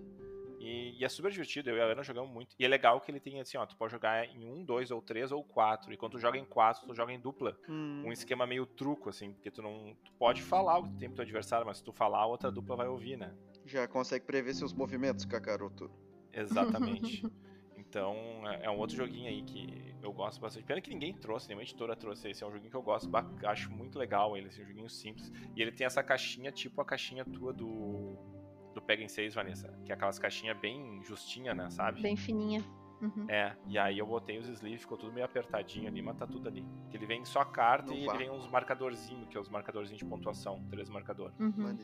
E, e, é super divertido, eu e a Ana jogamos muito. E é legal que ele tem assim, ó, tu pode jogar em um, dois ou três ou quatro. E quando tu joga em quatro, tu joga em dupla. Hum. Um esquema meio truco, assim, porque tu não. Tu pode falar o que tem pro teu adversário, mas se tu falar, a outra dupla vai ouvir, né? Já consegue prever seus movimentos, Kakaroto. Exatamente. Então, é, é um outro joguinho aí que eu gosto bastante. Pena que ninguém trouxe, nenhuma editora trouxe esse. É um joguinho que eu gosto, acho muito legal ele, assim, um joguinho simples. E ele tem essa caixinha, tipo a caixinha tua do, do Pega em 6, Vanessa. Que é aquelas caixinhas bem justinha, né, sabe? Bem fininha. Uhum. É, e aí eu botei os sleeves, ficou tudo meio apertadinho ali, mas tá tudo ali. Que ele vem só carta e ele vem uns marcadorzinhos, que é os marcadorzinhos de pontuação, três marcadores. Uhum.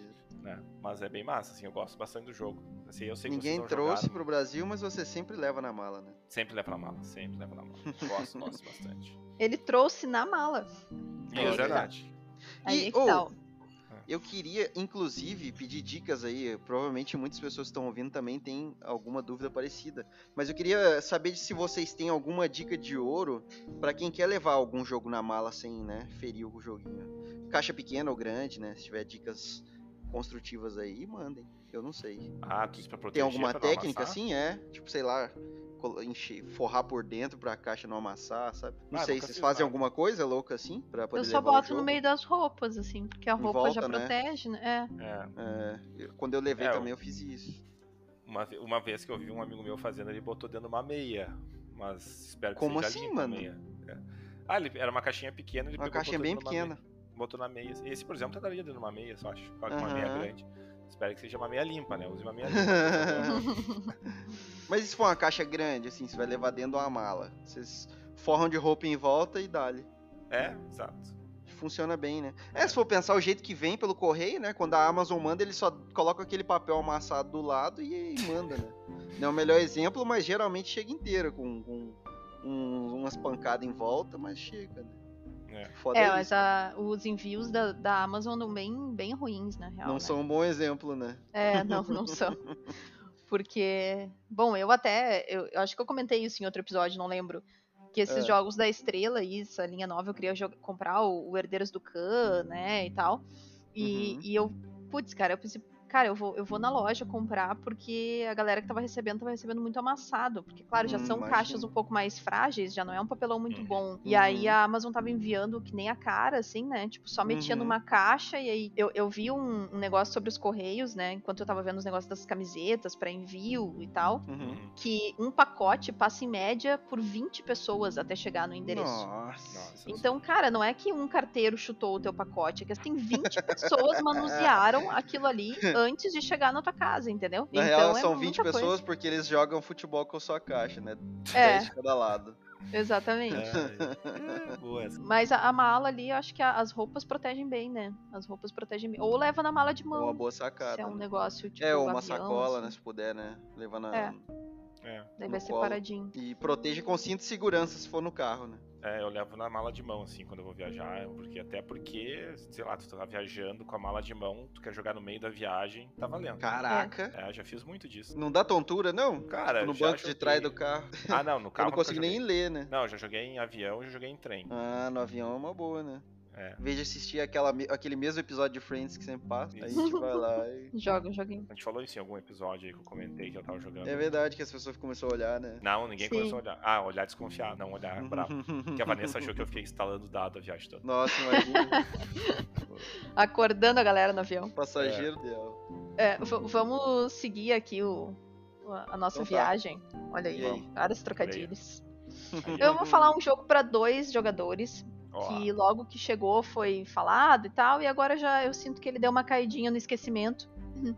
É, mas é bem massa, assim, eu gosto bastante do jogo. Assim, eu sei Ninguém trouxe jogaram. pro Brasil, mas você sempre leva na mala, né? Sempre leva na mala, sempre leva na mala. Gosto, gosto bastante. Ele trouxe na mala. É, é verdade. Aí, e, oh, eu queria, inclusive, pedir dicas aí. Provavelmente muitas pessoas que estão ouvindo também têm alguma dúvida parecida. Mas eu queria saber se vocês têm alguma dica de ouro para quem quer levar algum jogo na mala sem, né, ferir o joguinho. Caixa pequena ou grande, né? Se tiver dicas construtivas aí, mandem. Eu não sei. Ah, tudo pra proteger, Tem alguma técnica assim? É? Tipo, sei lá, encher, forrar por dentro pra caixa não amassar, sabe? Não ah, sei, vocês fazem nada. alguma coisa louca assim pra poder Eu só boto no meio das roupas, assim, porque a roupa volta, já né? protege, né? É. é. é. Quando eu levei é, também eu fiz isso. Uma, uma vez que eu vi um amigo meu fazendo, ele botou dentro de uma meia. Mas espero que Como seja assim, mano? É. Ah, ele, era uma caixinha pequena, ele uma pegou caixinha bem pequena. Meia, botou na meia. Esse, por exemplo, daria dentro de uma meia, só acho. Com uma meia grande. Espero que seja uma meia limpa, né? Use uma meia limpa. Mas e se for uma caixa grande, assim, você vai levar dentro de uma mala? Vocês forram de roupa em volta e dá-lhe. É, exato. Funciona bem, né? É, se for pensar o jeito que vem pelo correio, né? Quando a Amazon manda, ele só coloca aquele papel amassado do lado e, e manda, né? Não é o melhor exemplo, mas geralmente chega inteiro, com, com um, umas pancadas em volta, mas chega, né? É, é mas a, os envios da, da Amazon andam bem, bem ruins, na real. Não né? são um bom exemplo, né? É, não, não são. Porque, bom, eu até. Eu, eu, acho que eu comentei isso em outro episódio, não lembro. Que esses é. jogos da estrela e essa linha nova eu queria comprar o, o Herdeiros do Khan, né? E tal. E, uhum. e eu, putz, cara, eu pensei, cara, eu vou, eu vou na loja comprar porque a galera que tava recebendo tava recebendo muito amassado. Porque, claro, já hum, são imagina. caixas um pouco mais frágeis, já não é um papelão muito uhum. bom. E uhum. aí a Amazon tava enviando que nem a cara, assim, né? Tipo, só metia uhum. numa caixa e aí eu, eu vi um, um, negócio sobre os correios, né? Enquanto eu tava vendo os negócios das camisetas para envio e tal, uhum. que um pacote passa em média por 20 pessoas até chegar no endereço. Nossa. Então, cara, não é que um carteiro chutou o teu pacote, é que assim, 20 pessoas manusearam aquilo ali antes de chegar na tua casa, entendeu? Na então, real, é são 20 pessoas coisa. porque eles jogam futebol com a sua caixa, né? É. 10 de cada lado. Exatamente. É, Mas a, a, mala ali, eu acho que a, as roupas protegem bem, né? As roupas protegem bem. Ou leva na mala de mão. Uma boa sacada. Se é um né? negócio tipo. É, ou uma avião, sacola, assim. né? Se puder, né? Levar na. É. É. Daí vai separadinho. E protege com cinto de segurança se for no carro, né? É, eu levo na mala de mão, assim, quando eu vou viajar. Porque, até porque, sei lá, tu tá viajando com a mala de mão, tu quer jogar no meio da viagem, tá valendo. Caraca. É, já fiz muito disso. Não dá tontura, não? Cara, No banco joguei... de trás do carro. Ah, não, no carro. eu não consegui nem ler, né? Não, eu já joguei em avião e já joguei em trem. Ah, no avião é uma boa, né? É. Em vez de assistir aquela, aquele mesmo episódio de Friends que sempre passa, isso. a gente vai lá e. Joga joguinho. A gente falou isso em algum episódio aí que eu comentei que eu tava jogando. É verdade que as pessoas começaram a olhar, né? Não, ninguém Sim. começou a olhar. Ah, olhar desconfiado, não olhar bravo. que a Vanessa achou que eu fiquei instalando dado a viagem toda. Nossa, imagina. Acordando a galera no avião. Passageiro é. dela. É, vamos seguir aqui o, a nossa então tá. viagem. Olha aí, aí? vários trocadilhos. Eu vou falar um jogo para dois jogadores que logo que chegou foi falado e tal, e agora já eu sinto que ele deu uma caidinha no esquecimento.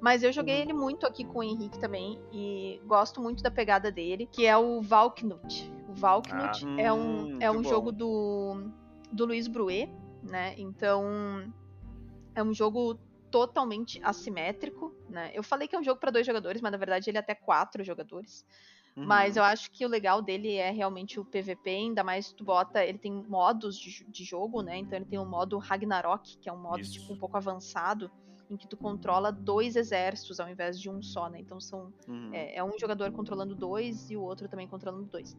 Mas eu joguei uhum. ele muito aqui com o Henrique também e gosto muito da pegada dele, que é o Valknut. O Valknut ah, é um, hum, é um jogo do, do Luiz Bruet, né? Então é um jogo totalmente assimétrico, né? Eu falei que é um jogo para dois jogadores, mas na verdade ele é até quatro jogadores. Uhum. Mas eu acho que o legal dele é realmente o PVP, ainda mais tu bota. Ele tem modos de, de jogo, né? Então ele tem o modo Ragnarok, que é um modo tipo, um pouco avançado, em que tu controla dois exércitos ao invés de um só, né? Então são. Uhum. É, é um jogador controlando dois e o outro também controlando dois.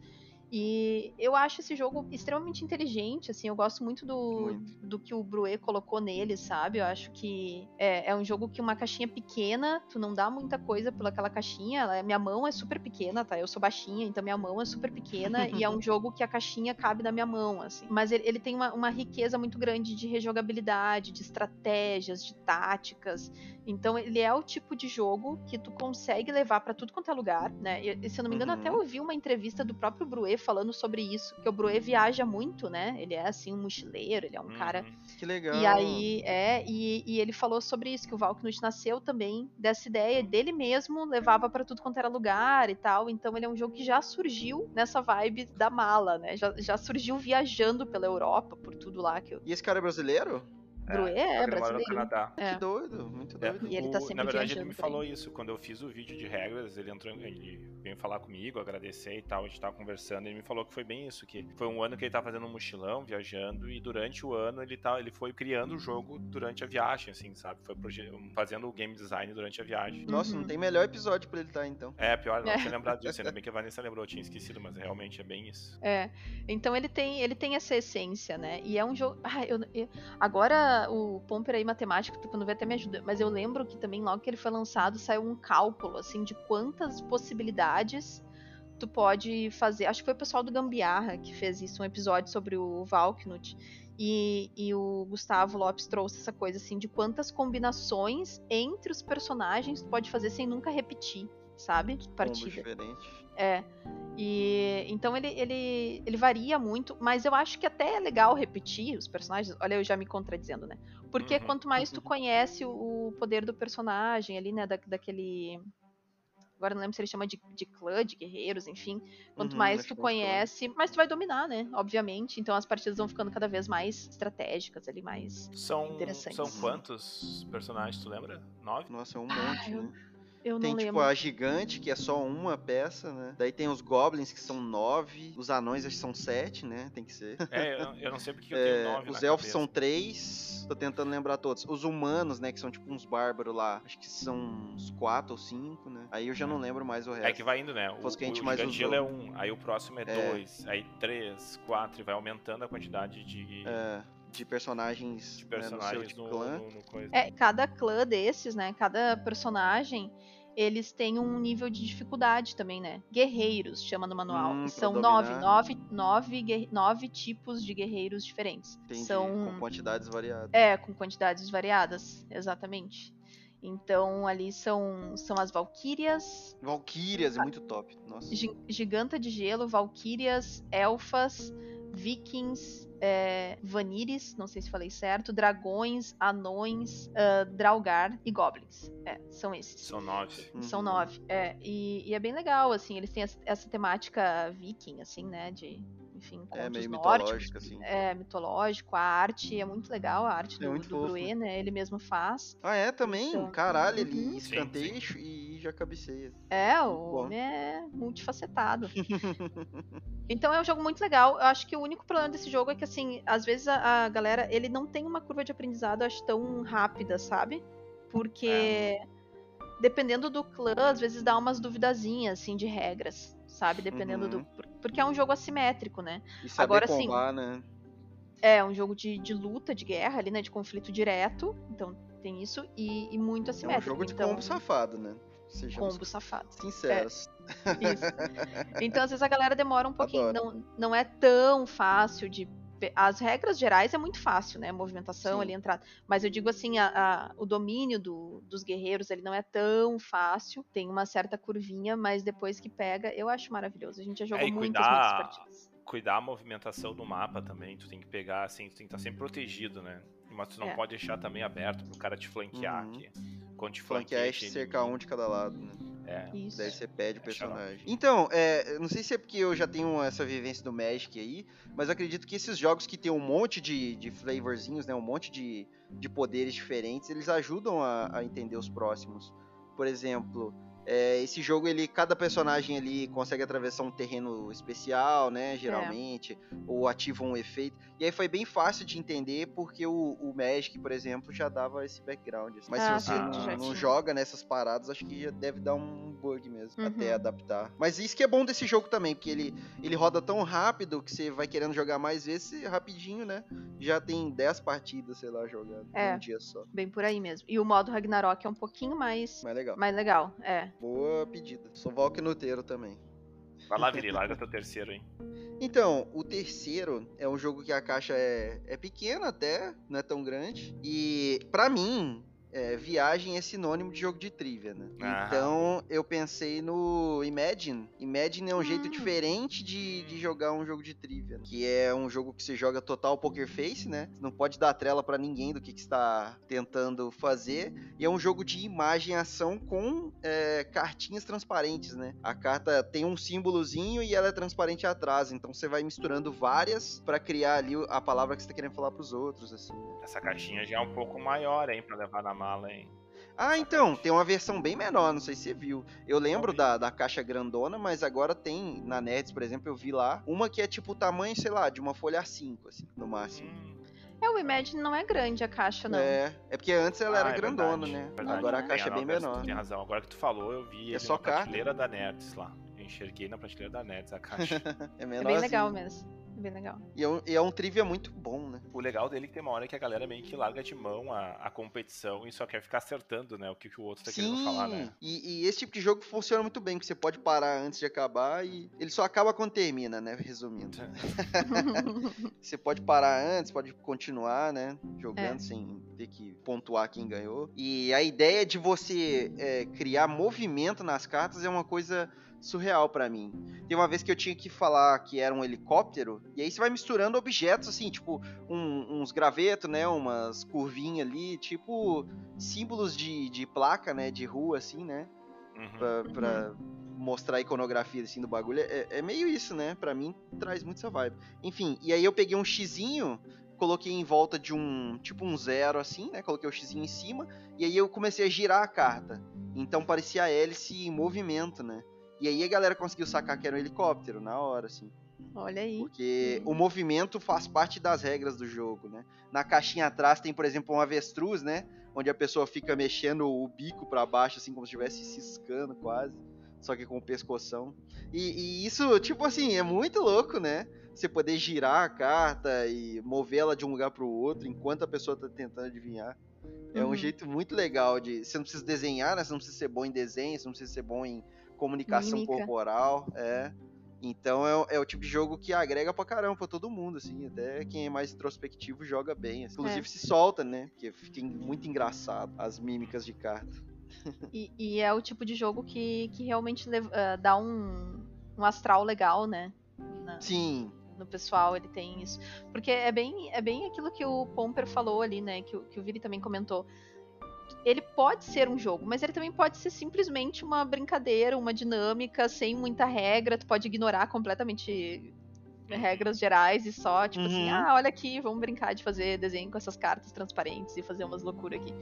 E eu acho esse jogo extremamente inteligente, assim, eu gosto muito do, muito. do que o Bruet colocou nele, sabe? Eu acho que é, é, um jogo que uma caixinha pequena, tu não dá muita coisa pelaquela caixinha, ela, minha mão é super pequena, tá? Eu sou baixinha, então minha mão é super pequena e é um jogo que a caixinha cabe na minha mão, assim. Mas ele, ele tem uma, uma riqueza muito grande de rejogabilidade, de estratégias, de táticas, então ele é o tipo de jogo que tu consegue levar para tudo quanto é lugar, né? E, se eu não me engano, uhum. até ouvi uma entrevista do próprio Bruet falando sobre isso, que o Bruet viaja muito, né? Ele é assim um mochileiro, ele é um uhum. cara. Que legal. E aí é, e, e ele falou sobre isso que o Valknut nasceu também dessa ideia dele mesmo, levava para tudo quanto era lugar e tal. Então ele é um jogo que já surgiu nessa vibe da mala, né? Já, já surgiu viajando pela Europa, por tudo lá que eu... E esse cara é brasileiro? Bruet é, é brasileiro. No Canadá. É. Que doido, muito é. doido. E ele tá sempre Na verdade, ele me falou isso. Quando eu fiz o vídeo de regras, ele entrou, ele veio falar comigo, agradecer e tal, a gente tava conversando, ele me falou que foi bem isso, que foi um ano que ele tava fazendo um mochilão, viajando, e durante o ano ele, tá, ele foi criando o jogo durante a viagem, assim, sabe? Foi fazendo o game design durante a viagem. Nossa, uhum. não tem melhor episódio pra ele estar, tá, então. É, pior, não é. tinha lembrado disso, ainda bem que a Vanessa lembrou, eu tinha esquecido, mas realmente é bem isso. É, então ele tem, ele tem essa essência, né? E é um jogo... Ah, eu, eu... O Pomper aí matemático, tu quando vê até me ajuda, mas eu lembro que também logo que ele foi lançado saiu um cálculo assim de quantas possibilidades tu pode fazer. Acho que foi o pessoal do Gambiarra que fez isso, um episódio sobre o Valknut. E, e, o Gustavo Lopes trouxe essa coisa assim de quantas combinações entre os personagens tu pode fazer sem nunca repetir, sabe? Partida. É. E então ele, ele, ele varia muito, mas eu acho que até é legal repetir os personagens. Olha, eu já me contradizendo, né? Porque uhum. quanto mais tu conhece o poder do personagem ali, né, da, daquele Agora não lembro se ele chama de, de clã, de guerreiros, enfim. Quanto uhum, mais tu conhece, mais tu vai dominar, né? Obviamente. Então as partidas vão ficando cada vez mais estratégicas ali, mais são, interessantes. São quantos personagens, tu lembra? Nove? Nossa, é um monte, ah, né? Eu tem, não tipo, lembro. a gigante, que é só uma peça, né? Daí tem os goblins, que são nove. Os anões, acho que são sete, né? Tem que ser. É, eu, eu não sei porque eu tenho é, nove Os elfos cabeça. são três. Tô tentando lembrar todos. Os humanos, né? Que são tipo uns bárbaros lá. Acho que são uns quatro ou cinco, né? Aí eu já não hum. lembro mais o resto. É que vai indo, né? O, que a gente o mais usou. é um, aí o próximo é, é, dois, aí três, quatro, e vai aumentando a quantidade de... É de personagens, de personagens né, no, no, clã. No, no é, cada clã desses, né? Cada personagem eles têm um nível de dificuldade também, né? Guerreiros, chama no manual. Hum, são nove, nove, nove, nove tipos de guerreiros diferentes. Entendi, são com quantidades variadas. É, com quantidades variadas, exatamente. Então ali são, são as Valquírias. Valquírias, é muito top. Nossa. Giganta de gelo, Valquírias, Elfas, Vikings, é, Vanires, não sei se falei certo, dragões, anões, uh, Draugr e goblins. É, são esses. São nove. Uhum. São nove. É, e, e, é bem legal, assim, eles têm essa temática viking, assim, né, de enfim, contos é, meio nórdicos. Assim. É, mitológico. A arte é muito legal, a arte é do, do Brue, né? Ele mesmo faz. Ah, é? Também? Então, Caralho, ele uhum. escanteia e já cabeceia. É, o homem é multifacetado. então é um jogo muito legal. Eu acho que o único problema desse jogo é que, assim, às vezes a, a galera, ele não tem uma curva de aprendizado, acho, tão rápida, sabe? Porque... É dependendo do clã, às vezes dá umas duvidazinhas, assim, de regras sabe? Dependendo uhum. do. Porque é um jogo assimétrico, né? E Agora sim. Né? É, um jogo de, de luta, de guerra ali, né? De conflito direto. Então tem isso. E, e muito assimétrico. É um jogo de então... combo safado, né? Sejamos combo safado. Sinceros. É, isso. Então, às vezes, a galera demora um pouquinho. Não, não é tão fácil de as regras gerais é muito fácil, né? Movimentação Sim. ali, entrada. Mas eu digo assim, a, a, o domínio do, dos guerreiros ele não é tão fácil. Tem uma certa curvinha, mas depois que pega, eu acho maravilhoso. A gente já jogou é, muitas, cuidar, muitas partidas. Cuidar a movimentação do mapa também. Tu tem que pegar, assim, tu tem que estar sempre protegido, né? Mas tu não é. pode deixar também aberto pro cara te flanquear uhum. aqui. Quando te flanquear é cercar um de cada lado, né? É. Isso. Daí você pede o personagem. Então, é, não sei se é porque eu já tenho essa vivência do Magic aí, mas acredito que esses jogos que tem um monte de, de flavorzinhos, né? Um monte de, de poderes diferentes, eles ajudam a, a entender os próximos. Por exemplo, é, esse jogo, ele, cada personagem ali consegue atravessar um terreno especial, né? Geralmente, é. ou ativa um efeito. E aí foi bem fácil de entender porque o, o Magic, por exemplo, já dava esse background. Assim. Mas ah, se você não, não joga nessas paradas, acho que já deve dar um bug mesmo, uhum. até adaptar. Mas isso que é bom desse jogo também, porque ele, ele roda tão rápido que você vai querendo jogar mais vezes, rapidinho, né? Já tem 10 partidas, sei lá, jogando é, um dia só. Bem por aí mesmo. E o modo Ragnarok é um pouquinho mais... Mais legal. Mais legal, é. Boa pedida. Sou Valknuteiro também. Vai lá, Viri, larga teu terceiro, hein? Então, o terceiro é um jogo que a caixa é, é pequena até, não é tão grande. E, para mim, é, viagem é sinônimo de jogo de trivia, né? Ah. Então eu pensei no Imagine. Imagine é um jeito hum. diferente de, de jogar um jogo de trivia, né? que é um jogo que você joga total poker face, né? Você não pode dar trela para ninguém do que, que está tentando fazer. E é um jogo de imagem e ação com é, cartinhas transparentes, né? A carta tem um símbolozinho e ela é transparente atrás, então você vai misturando várias para criar ali a palavra que você tá querendo falar para os outros, assim. Né? Essa caixinha já é um pouco maior, hein, para levar na mala, hein? Ah, então, tem uma versão bem menor, não sei se você viu. Eu lembro da, da caixa grandona, mas agora tem, na Nerds, por exemplo, eu vi lá, uma que é tipo o tamanho, sei lá, de uma folha A5, assim, no máximo. Hum. É, o Imagine não é grande a caixa, não. É, é porque antes ela ah, era é grandona, verdade, né? Verdade, agora a caixa é bem menor. Tem razão, agora que tu falou, eu vi é só na carta. prateleira da Nerds lá. Eu enxerguei na prateleira da Nerds a caixa. é menor. É bem legal mesmo bem legal. E é, um, e é um trivia muito bom, né? O legal dele é que tem uma hora que a galera meio que larga de mão a, a competição e só quer ficar acertando, né? O que, que o outro tá Sim, querendo falar, né? E, e esse tipo de jogo funciona muito bem, que você pode parar antes de acabar e ele só acaba quando termina, né? Resumindo. você pode parar antes, pode continuar, né? Jogando é. sem ter que pontuar quem ganhou. E a ideia de você é, criar movimento nas cartas é uma coisa surreal para mim. Tem uma vez que eu tinha que falar que era um helicóptero, e aí você vai misturando objetos assim, tipo um, uns gravetos, né, umas curvinhas ali, tipo símbolos de, de placa, né, de rua assim, né, uhum. pra, pra mostrar a iconografia assim do bagulho. É, é meio isso, né, para mim traz muito essa vibe. Enfim, e aí eu peguei um xizinho coloquei em volta de um tipo um zero assim, né? Coloquei o x em cima e aí eu comecei a girar a carta. Então parecia a hélice em movimento, né? E aí a galera conseguiu sacar que era um helicóptero na hora, assim. Olha aí. Porque o movimento faz parte das regras do jogo, né? Na caixinha atrás tem, por exemplo, um avestruz, né? Onde a pessoa fica mexendo o bico para baixo, assim, como se estivesse ciscando quase. Só que com o pescoção. E, e, isso, tipo assim, é muito louco, né? Você poder girar a carta e movê-la de um lugar para o outro enquanto a pessoa tá tentando adivinhar. É um uhum. jeito muito legal de. Você não precisa desenhar, né? Você não precisa ser bom em desenho, você não precisa ser bom em comunicação Mímica. corporal, é. Então é, é, o tipo de jogo que agrega pra caramba pra todo mundo, assim. Até quem é mais introspectivo joga bem. Assim. Inclusive é. se solta, né? Porque fica muito engraçado as mímicas de carta. E, e é o tipo de jogo que, que realmente uh, dá um, um astral legal, né? Na, Sim. No pessoal, ele tem isso. Porque é bem, é bem aquilo que o Pomper falou ali, né? Que, que o Viri também comentou ele pode ser um jogo, mas ele também pode ser simplesmente uma brincadeira, uma dinâmica sem muita regra. Tu pode ignorar completamente regras gerais e só, tipo assim, uhum. assim, ah, olha aqui, vamos brincar de fazer desenho com essas cartas transparentes e fazer umas loucuras aqui.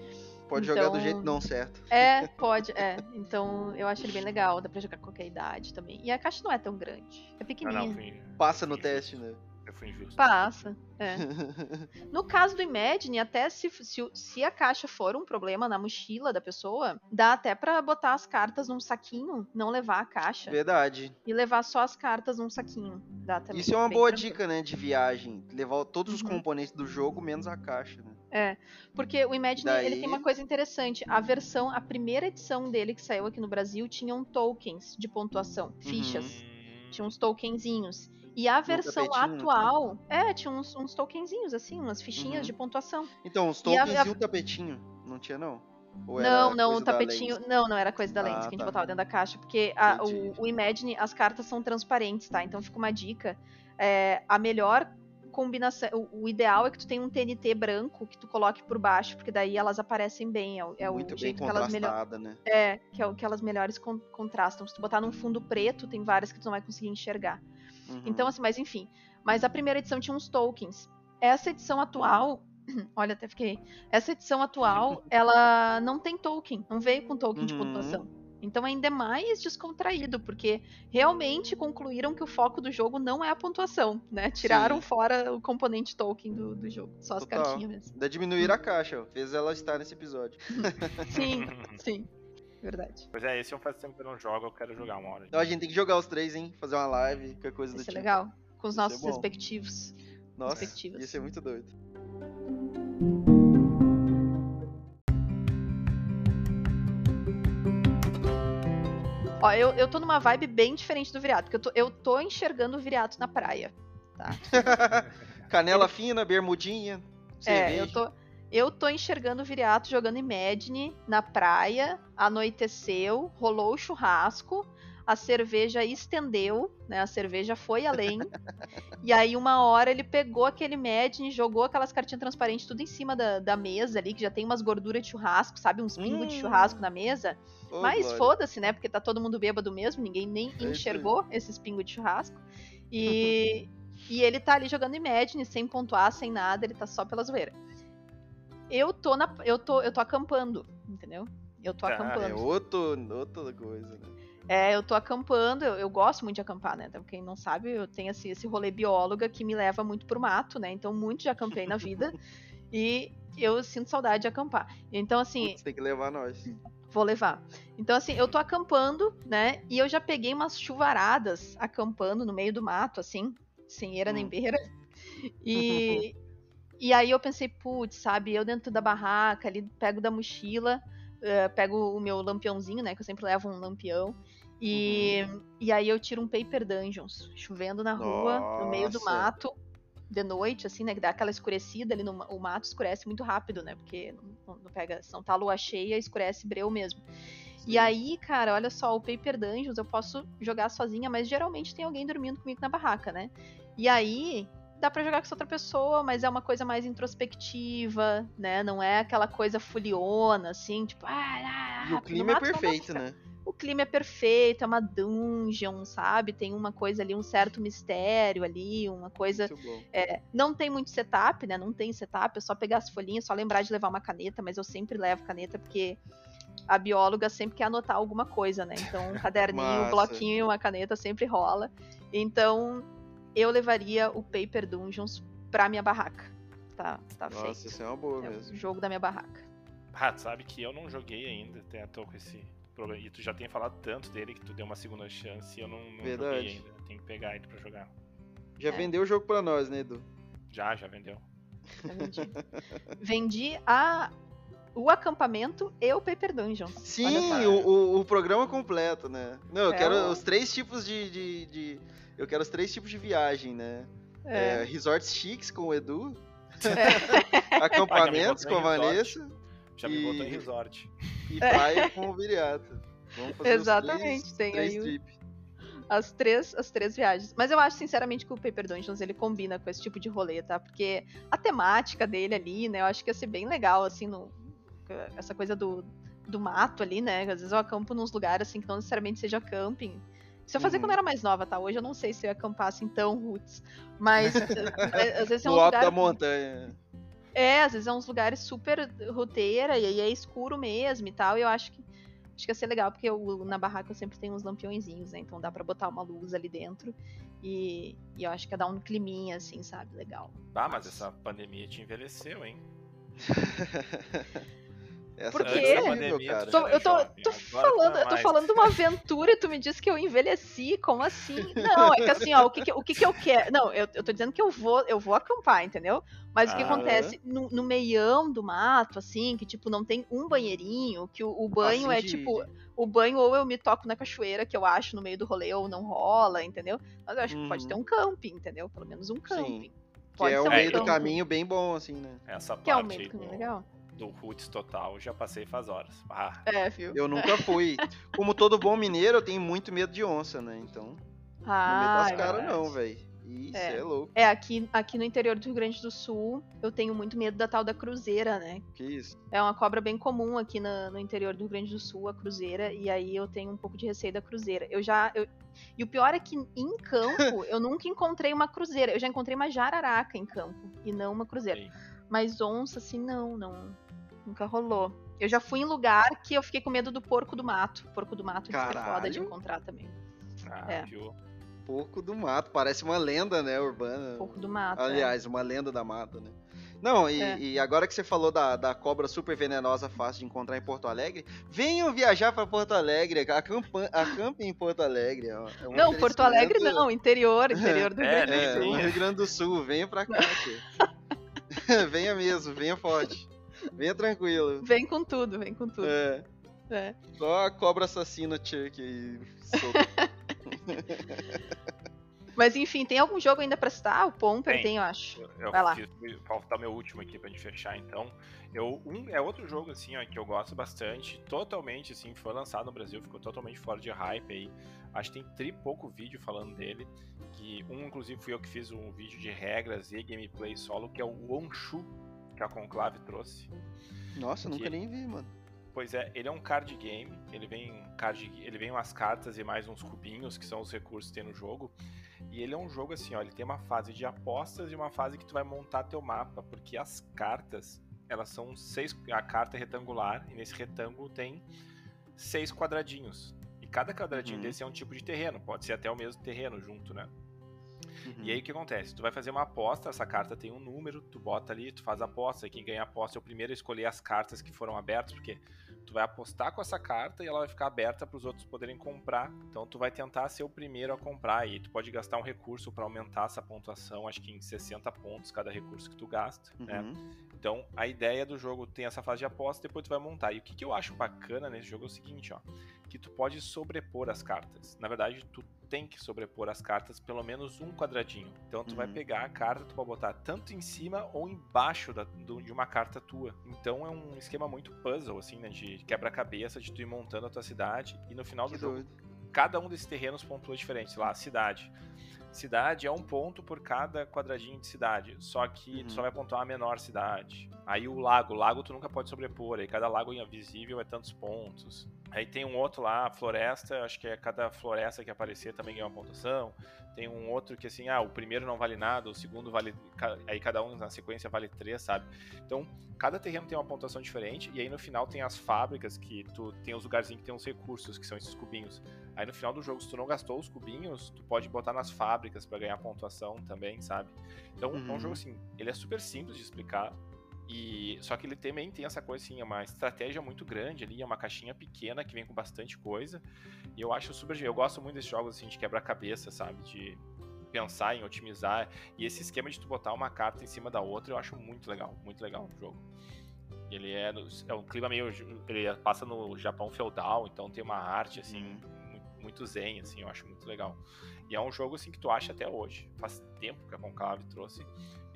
Pode então, jogar do jeito então, não certo. É, pode, é. Então eu acho ele bem legal, dá pra jogar com qualquer idade também. E a caixa não é tão grande, é pequenininha. Não, não, Passa no teste, né? Eu fui injusto. Passa, é. no caso do Imagine, até se, se, se, a caixa for um problema na mochila da pessoa, dá até para botar as cartas num saquinho, não levar a caixa. Verdade. E levar só as cartas num saquinho. Dá também. Isso é uma boa tranquilo. dica, né, de viagem. Levar todos os uhum. componentes do jogo, menos a caixa, né? É, porque o Imagine Daí... ele tem uma coisa interessante. A versão, a primeira edição dele que saiu aqui no Brasil tinha um tokens de pontuação, fichas. Uhum. Tinha uns tokenzinhos. E a versão atual. É, tinha uns, uns tokenzinhos, assim, umas fichinhas uhum. de pontuação. Então, os tokens e, a, e, o tapetinho. Não tinha, não? Ou não, não, o tapetinho. Não, não era coisa da lente ah, que a gente tá. botava dentro da caixa. Porque a, o, o, Imagine, as cartas são transparentes, tá? Então fica uma dica. É, a melhor combinação. O, o, ideal é que tu tenha um TNT branco que tu coloque por baixo, porque daí elas aparecem bem. É, é Muito o jeito que elas melhor. Né? É, que é o que elas melhores con contrastam. Se tu botar num fundo preto, tem várias que tu não vai conseguir enxergar. Uhum. Então, assim, mas enfim. Mas a primeira edição tinha uns tokens. Essa edição atual. Olha, até fiquei. Essa edição atual, ela não tem token. Não veio com token uhum. de pontuação. Então ainda é mais descontraído, porque realmente concluíram que o foco do jogo não é a pontuação, né? Tiraram Sim. fora o componente token do, do jogo, só as Total. cartinhas mesmo. Ainda diminuir a caixa, fez ela estar nesse episódio. sim, sim. Verdade. Pois é, esse eu faço tempo que eu não jogo, eu quero jogar uma hora. Então a gente tem que jogar os três, hein? Fazer uma live, qualquer coisa Isso do é tipo. legal. Com os Isso nossos respectivos. Nossa, ia ser muito doido. Ó, eu, eu tô numa vibe bem diferente do Viriato, porque eu tô, eu tô enxergando o Viriato na praia, tá? Canela fina, bermudinha, cerveja. É, eu tô... Eu tô enxergando o Viriato jogando Imagine na praia, anoiteceu, rolou o churrasco, a cerveja estendeu, né? A cerveja foi além. e aí, uma hora, ele pegou aquele Imagine, jogou aquelas cartinhas transparentes tudo em cima da, da mesa ali, que já tem umas gorduras de churrasco, sabe? Uns pingos hum. de churrasco na mesa. Oh, Mas foda-se, né? Porque tá todo mundo bêbado mesmo, ninguém nem é enxergou esses pingos de churrasco. E, e ele tá ali jogando Imagine, sem pontuar, sem nada, ele tá só pela zoeira eu tô na, eu tô, eu tô acampando, entendeu? Eu tô ah, acampando. É outro, outra coisa, né? É, eu tô acampando, eu, eu, gosto muito de acampar, né? Então, quem não sabe, eu tenho esse, esse rolê bióloga que me leva muito pro mato, né? Então, muito já acampei na vida. e eu sinto saudade de acampar. Então, assim. Você tem que levar nós. Vou levar. Então, assim, eu tô acampando, né? E eu já peguei umas chuvaradas acampando no meio do mato, assim, sem eira hum. nem beira. E, E aí eu pensei, putz, sabe, eu dentro da barraca ali, pego da mochila, uh, pego o meu lampiãozinho, né, que eu sempre levo um lampião, e, uhum. e aí eu tiro um Paper Dungeons, chovendo na rua, Nossa. no meio do mato, de noite, assim, né, que dá aquela escurecida ali, no, o mato escurece muito rápido, né, porque não, não pega, se não tá lua cheia, escurece breu mesmo. E aí, cara, olha só, o Paper Dungeons eu posso jogar sozinha, mas geralmente tem alguém dormindo comigo na barraca, né? E aí, dá para jogar com essa outra pessoa, mas é uma coisa mais introspectiva, né? Não é aquela coisa fuliona, assim, tipo, ah, ah E o clima é perfeito, né? O clima é perfeito, é uma dungeon, sabe? Tem uma coisa ali, um certo mistério ali, uma coisa. É, não tem muito setup, né? Não tem setup, é só pegar as folhinhas, só lembrar de levar uma caneta, mas eu sempre levo caneta porque a bióloga sempre quer anotar alguma coisa, né? Então, um caderninho, um bloquinho uma caneta sempre rola. Então, eu levaria o Paper Dungeons pra minha barraca. Tá, tá Nossa, feito. isso é uma boa é mesmo. O jogo da minha barraca. Ah, sabe que eu não joguei ainda, até tô com esse problema. E tu já tem falado tanto dele que tu deu uma segunda chance e eu não, não joguei ainda. Tenho que pegar ele pra jogar. Já é. vendeu o jogo pra nós, né, Edu? Já, já vendeu. Já vendi. vendi a, o acampamento e o Paper Dungeon. Sim, o, o, o, programa completo, né? Não, eu é quero o... os três tipos de, de, de, Eu quero os três tipos de viagem, né? É. É, resorts chiques com o Edu. É. Acampamentos com a Vanessa. Já me botou em resort. E praia com o Viriato. Vamos fazer Exatamente, três, tem três aí. Trip. As três, as três viagens. Mas eu acho, sinceramente, que o Paper Dungeons ele combina com esse tipo de rolê, tá? Porque a temática dele ali, né? Eu acho que ia ser bem legal, assim, no, essa coisa do, do mato ali, né? Às vezes eu acampo nos lugares assim que não necessariamente seja camping. Isso eu fazia uhum. quando eu era mais nova, tá? Hoje eu não sei se eu ia acampar assim tão roots. Mas é, às vezes é um lugar. alto da montanha. É, às vezes é uns lugares super roteira e aí é escuro mesmo e tal. E eu acho que acho que ia ser legal, porque eu, na barraca eu sempre tenho uns lampiõezinhos, né? Então dá pra botar uma luz ali dentro. E, e eu acho que ia dar um climinha, assim, sabe? Legal. Ah, mas essa pandemia te envelheceu, hein? Essa Porque pandemia, cara. Tô, eu tô, tô falando, eu tô falando de uma aventura e tu me disse que eu envelheci, como assim? Não, é que assim, ó, o que, que o que, que eu quero? Não, eu, eu tô dizendo que eu vou, eu vou acampar, entendeu? Mas ah, o que acontece no, no, meião do mato, assim, que tipo, não tem um banheirinho, que o, o banho assim é de... tipo. O banho ou eu me toco na cachoeira, que eu acho, no meio do rolê, ou não rola, entendeu? Mas eu acho que pode ter uhum. um camping, entendeu? Pelo menos um camping. Sim. Pode que é o meio um do caminho bem bom, assim, né? Essa que parte é o meio do caminho legal do Roots total, já passei faz horas. Ah. É, viu? Eu nunca fui. Como todo bom mineiro, eu tenho muito medo de onça, né? Então. Ah, não medo das caras, não, velho. Isso é. é. louco. É, aqui, aqui no interior do Rio Grande do Sul, eu tenho muito medo da tal da cruzeira, né? Que isso? É uma cobra bem comum aqui no, no interior do Rio Grande do Sul, a cruzeira, e aí eu tenho um pouco de receio da cruzeira. Eu já. Eu... E o pior é que em campo, eu nunca encontrei uma cruzeira. Eu já encontrei uma jararaca em campo, e não uma cruzeira. Sim. Mas onça, assim, não, não. Nunca rolou. Eu já fui em lugar que eu fiquei com medo do porco do mato. Porco do mato é foda de encontrar também. Ah, é. Porco do mato, parece uma lenda, né, urbana. Porco do mato. Aliás, é. uma lenda da mata, né? Não, e, é. e, agora que você falou da, da cobra super venenosa fácil de encontrar em Porto Alegre, venham viajar para Porto Alegre, acampe em Porto Alegre. É não, Porto Alegre não, interior, interior do Rio Grande do Sul. É, Rio Grande do Sul, venha pra cá, venha mesmo, venha forte. Venha tranquilo. Vem com tudo, vem com tudo. É. É. Só a cobra assassina Chuck aí. Mas enfim, tem algum jogo ainda pra citar? O Pomper tem, tem eu acho. Eu, Vai lá. Falta meu último aqui pra gente fechar, então. Eu, um, é outro jogo, assim, ó, que eu gosto bastante. Totalmente, assim, foi lançado no Brasil, ficou totalmente fora de hype aí. Acho que tem tri pouco vídeo falando dele. Que um, inclusive, fui eu que fiz um vídeo de regras e gameplay solo, que é o Onshu que a Conclave trouxe. Nossa, nunca nem vi, mano. Pois é, ele é um card game, ele vem card, ele vem umas cartas e mais uns cubinhos que são os recursos que tem no jogo. E ele é um jogo assim, ó, ele tem uma fase de apostas e uma fase que tu vai montar teu mapa, porque as cartas, elas são seis, a carta é retangular e nesse retângulo tem seis quadradinhos. E cada quadradinho uhum. desse é um tipo de terreno, pode ser até o mesmo terreno junto, né? Uhum. E aí o que acontece? Tu vai fazer uma aposta, essa carta tem um número, tu bota ali, tu faz a aposta, e quem ganha a aposta é o primeiro a escolher as cartas que foram abertas, porque tu vai apostar com essa carta e ela vai ficar aberta para os outros poderem comprar. Então tu vai tentar ser o primeiro a comprar e tu pode gastar um recurso para aumentar essa pontuação, acho que em 60 pontos cada recurso que tu gasta, né? uhum. né? Então a ideia do jogo tem essa fase de aposta, depois tu vai montar. E o que, que eu acho bacana nesse jogo é o seguinte, ó, que tu pode sobrepor as cartas. Na verdade, tu tem que sobrepor as cartas pelo menos um quadradinho. Então tu uhum. vai pegar a carta, tu vai botar tanto em cima ou embaixo da, do, de uma carta tua. Então é um esquema muito puzzle, assim, né? De quebra-cabeça, de tu ir montando a tua cidade. E no final do que jogo, doido. cada um desses terrenos pontua diferente. Sei lá, a cidade. Cidade é um ponto por cada quadradinho de cidade. Só que uhum. tu só vai pontuar a menor cidade. Aí o lago. O lago tu nunca pode sobrepor. Aí cada lago invisível é tantos pontos. Aí tem um outro lá, floresta, acho que é cada floresta que aparecer também ganha uma pontuação. Tem um outro que assim, ah, o primeiro não vale nada, o segundo vale. Aí cada um na sequência vale três, sabe? Então, cada terreno tem uma pontuação diferente, e aí no final tem as fábricas que tu tem os lugarzinhos que tem os recursos, que são esses cubinhos. Aí no final do jogo, se tu não gastou os cubinhos, tu pode botar nas fábricas para ganhar pontuação também, sabe? Então, uhum. é um jogo uhum. assim, ele é super simples de explicar, e só que ele também tem essa coisa assim, é uma estratégia muito grande ali, é uma caixinha pequena que vem com bastante coisa. E eu acho super, eu gosto muito desses jogos assim de quebra-cabeça, sabe, de pensar em otimizar. E esse esquema de tu botar uma carta em cima da outra, eu acho muito legal, muito legal no jogo. Ele é, é um clima meio ele passa no Japão feudal, então tem uma arte assim uhum. muito zen, assim, eu acho muito legal. E é um jogo assim que tu acha até hoje. Faz tempo que a Conclave trouxe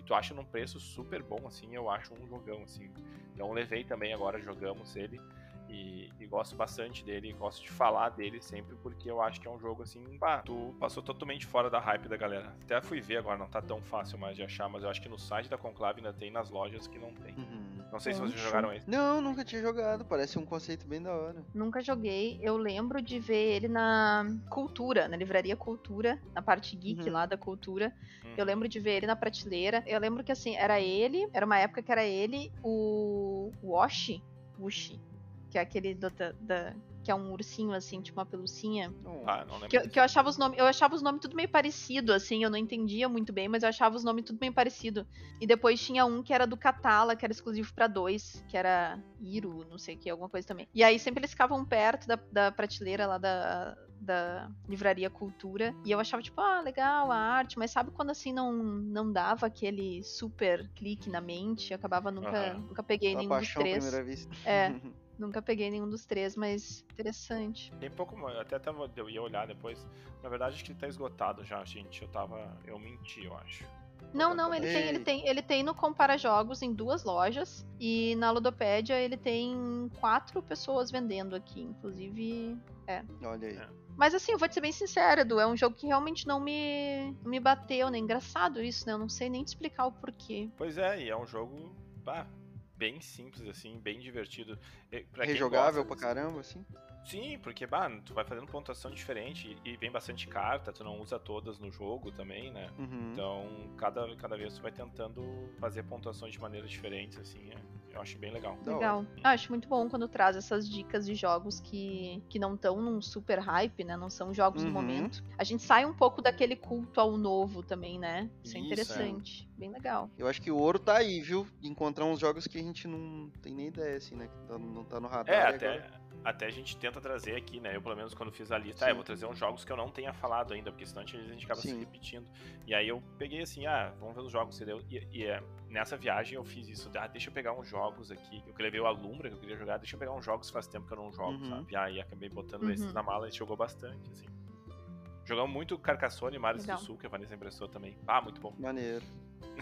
e tu acha num preço super bom, assim, eu acho um jogão, assim. Então levei também agora, jogamos ele. E, e, gosto bastante dele, gosto de falar dele sempre, porque eu acho que é um jogo assim, bah, tu passou totalmente fora da hype da galera. Até fui ver agora, não tá tão fácil mais de achar, mas eu acho que no site da Conclave ainda tem, nas lojas que não tem. Uhum. Não sei se vocês jogaram esse. Não, nunca tinha jogado, parece um conceito bem da hora. Nunca joguei, eu lembro de ver ele na Cultura, na livraria Cultura, na parte geek uhum. lá da Cultura. Uhum. Eu lembro de ver ele na prateleira. Eu lembro que assim, era ele, era uma época que era ele, o Washi, Wushi, que é aquele do, da, da, que é um ursinho assim, tipo uma pelucinha. Ah, não lembro. Que, que, eu achava os nomes, eu achava os nomes tudo meio parecido assim, eu não entendia muito bem, mas eu achava os nomes tudo meio parecido. E depois tinha um que era do Catala, que era exclusivo para dois, que era Iru, não sei o que, alguma coisa também. E aí sempre eles ficavam perto da, da prateleira lá da da livraria Cultura e eu achava tipo, ah, legal a arte, mas sabe quando assim não não dava aquele super clique na mente, eu acabava nunca uhum. nunca peguei nenhum dos três. É. Nunca peguei nenhum dos três, mas interessante. Tem pouco, até tava, eu ia olhar depois. Na verdade, acho que tá esgotado já, gente. Eu tava. Eu menti, eu acho. Não, não, ele tem, ele tem, ele tem no Compara Jogos em duas lojas e na Ludopédia ele tem quatro pessoas vendendo aqui, inclusive, é. Olha aí. É. Mas assim, eu vou te ser bem sincera, Edu, é um jogo que realmente não me me bateu, né? Engraçado isso, né? Eu não sei nem te explicar o porquê. Pois é, e é um jogo, pá, bem simples, assim, bem divertido. Pra Rejogável gosta, pra caramba, assim? Sim, porque, bah, tu vai fazendo pontuação diferente e, vem bastante carta, tu não usa todas no jogo também, né? Uhum. Então, cada, cada vez tu vai tentando fazer pontuações de maneiras diferentes, assim, é eu acho bem legal. Legal. Ah, acho muito bom quando traz essas dicas de jogos que, que não estão num super hype, né? Não são jogos uhum. do momento. A gente sai um pouco daquele culto ao novo também, né? Isso, é Isso é interessante. É. Bem legal. Eu acho que o ouro tá aí, viu? Encontrar uns jogos que a gente não tem nem ideia, assim, né? Que tá, não tá no radar. É, até. Agora até a gente tenta trazer aqui, né? Eu, pelo menos, quando fiz a lista, ah, eu vou trazer uns jogos que eu não tenha falado ainda, porque senão a gente acaba Sim. se repetindo. E aí eu peguei assim, ah, vamos ver os jogos, entendeu? E, e é, nessa viagem eu fiz isso, ah, deixa eu pegar uns jogos aqui, eu levei o Alumbra, que eu queria jogar, deixa eu pegar uns jogos que faz tempo que eu não jogo, uhum. sabe? E aí acabei botando uhum. esses na mala e jogou bastante, assim. Jogamos muito Carcassonne e Mares do Sul, que a Vanessa emprestou também. Ah, muito bom. Maneiro.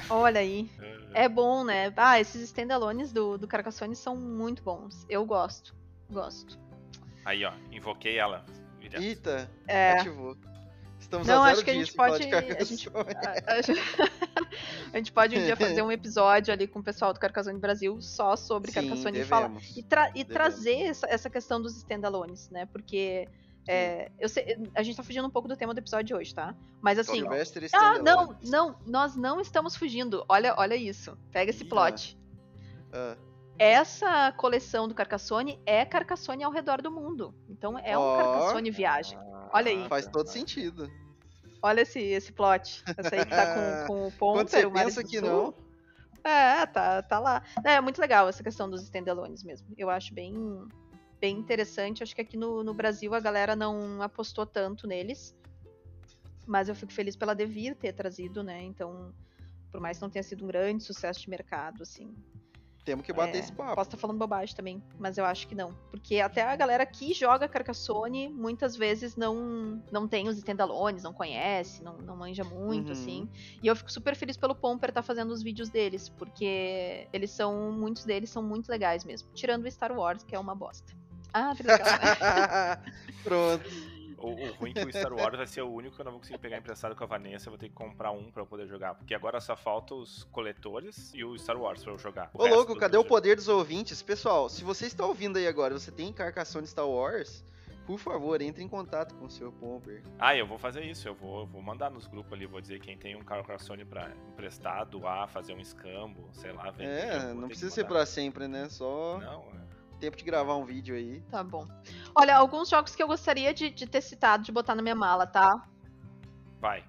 Olha aí. é bom, né? Ah, esses standalones do, do Carcassonne são muito bons. Eu gosto. Gosto. Aí, ó, invoquei ela. Direto. Eita, é. ativou. Estamos Não, a acho que a gente pode. A gente, a, a, gente pode um dia fazer um episódio ali com o pessoal do Carcassonne Brasil só sobre Sim, Carcassonne e falar. E, tra e trazer essa, essa questão dos standalones, né? Porque. É, eu sei, a gente tá fugindo um pouco do tema do episódio de hoje, tá? Mas assim. Ah, não, não, nós não estamos fugindo. Olha, olha isso. Pega esse plot. Ah essa coleção do Carcassone é Carcassone ao redor do mundo. Então é um oh, Carcassone viagem. Olha aí. Faz todo sentido. Olha esse, esse plot. Essa aí que tá com, com o Ponter, Quando você o pensa que não. É, tá, tá lá. É, é muito legal essa questão dos standalones mesmo. Eu acho bem, bem interessante. Acho que aqui no, no Brasil a galera não apostou tanto neles. Mas eu fico feliz pela Devir ter trazido, né? Então, por mais que não tenha sido um grande sucesso de mercado, assim, Temos que bater é, esse papo. Posso estar falando bobagem também, mas eu acho que não. Porque até a galera que joga Carcassonne muitas vezes não, não tem os standalones, não conhece, não, não manja muito, uhum. assim. E eu fico super feliz pelo Pomper estar tá fazendo os vídeos deles, porque eles são, muitos deles são muito legais mesmo. Tirando o Star Wars, que é uma bosta. Ah, que legal. Pronto. O, o ruim é que o Star Wars vai ser o único que eu não vou conseguir pegar emprestado com a Vanessa. Eu vou ter que comprar um pra eu poder jogar. Porque agora só falta os coletores e o Star Wars pra eu jogar. O Ô, louco, cadê o poder dos ouvintes? Pessoal, se você está ouvindo aí agora, você tem Carcassonne Star Wars, por favor, entre em contato com o seu Pomper. Ah, eu vou fazer isso. Eu vou, eu vou mandar nos grupos ali. Vou dizer quem tem um Carcassonne pra emprestar, doar, fazer um escambo, sei lá. Vender, é, não precisa ser pra sempre, né? Só. Não, é tempo de gravar um vídeo aí. Tá bom. Olha, alguns jogos que eu gostaria de, de ter citado, de botar na minha mala, tá? Vai.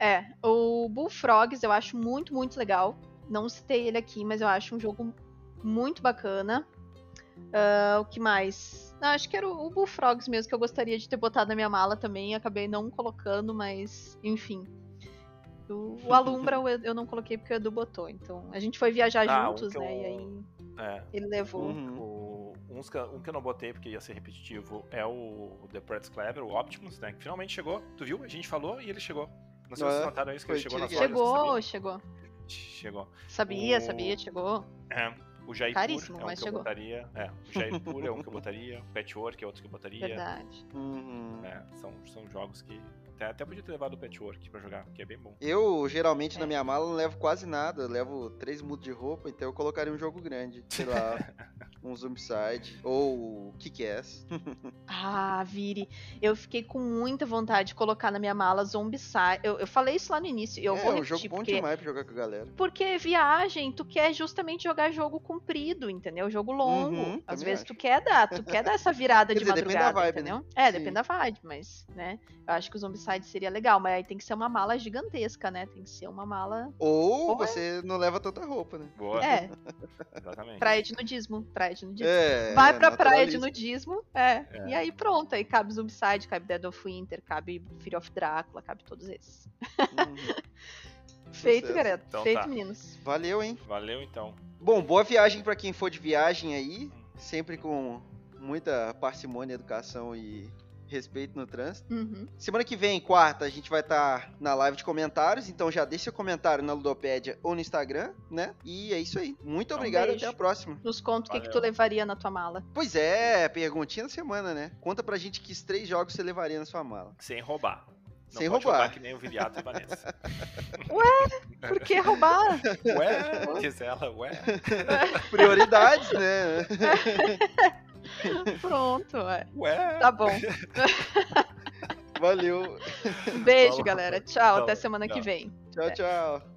É, o Bullfrogs eu acho muito, muito legal. Não citei ele aqui, mas eu acho um jogo muito bacana. Uh, o que mais? Não, acho que era o, o Bullfrogs mesmo que eu gostaria de ter botado na minha mala também. Acabei não colocando, mas enfim. O, o Alumbra eu, não coloquei porque o Edu botou. Então a gente foi viajar ah, juntos, né? Eu... E aí é. ele levou. Uhum uns que, um que eu não botei porque ia ser repetitivo é o The Pretz Clever, o Optimus, né? Que finalmente chegou. Tu viu? A gente falou e ele chegou. Não sei se vocês notaram isso, que ele chegou nas Chegou, chegou. Chegou. Sabia, o... sabia, chegou. É. O Jaipur Caríssimo, é um que chegou. eu botaria. É, o Jaipur é um que eu botaria. O Patchwork é outro que eu botaria. Verdade. Uhum. É, são, são jogos que até, até podia ter levado o Patchwork pra jogar, que é bem bom. Eu, geralmente, é. na minha mala, não levo quase nada. Eu levo três mudos de roupa, então eu colocaria um jogo grande. Sei lá, um Zombicide ou Kick-Ass. ah, Viri, eu fiquei com muita vontade de colocar na minha mala Zombicide. Eu, eu falei isso lá no início, eu é, vou repetir. É um jogo bom porque... demais pra jogar com a galera. Porque viagem, tu quer justamente jogar jogo comprido, entendeu? Jogo longo. Uhum, Às vezes acho. tu quer dar, tu quer dar essa virada de dizer, madrugada, vibe, entendeu? Né? É, Sim. depende da vibe, mas, né? Eu acho que o Zombicide seria legal, mas aí tem que ser uma mala gigantesca, né? Tem que ser uma mala. Ou você não leva tanta roupa, né? Boa. É. Exatamente. Praia de nudismo. Praia de nudismo. É, Vai pra praia de nudismo, é. é. E aí pronto. Aí cabe Zombicide, cabe Dead of Winter, cabe Fear of Drácula, cabe todos esses. Uhum. Feito, galera. Então, Feito, tá. meninos. Valeu, hein? Valeu, então. Bom, boa viagem para quem for de viagem aí. Sempre com muita parcimônia, educação e respeito no trânsito. Uhum. Semana que vem, quarta, a gente vai estar tá na live de comentários, então já deixe seu comentário na Ludopédia ou no Instagram, né? E é isso aí. Muito obrigado, um até a próxima. Nos conta o que, que tu levaria na tua mala. Pois é, perguntinha da semana, né? Conta pra gente que três jogos você levaria na sua mala. Sem roubar. Não Sem roubar. roubar que nem o Viriato e Vanessa. Ué? Por que roubar? Ué? Diz ela, ué? Prioridades, né? Pronto, ué. Ué? Tá bom. Valeu. Beijo, galera. Tchau, até semana tchau. que vem. Tchau, tchau.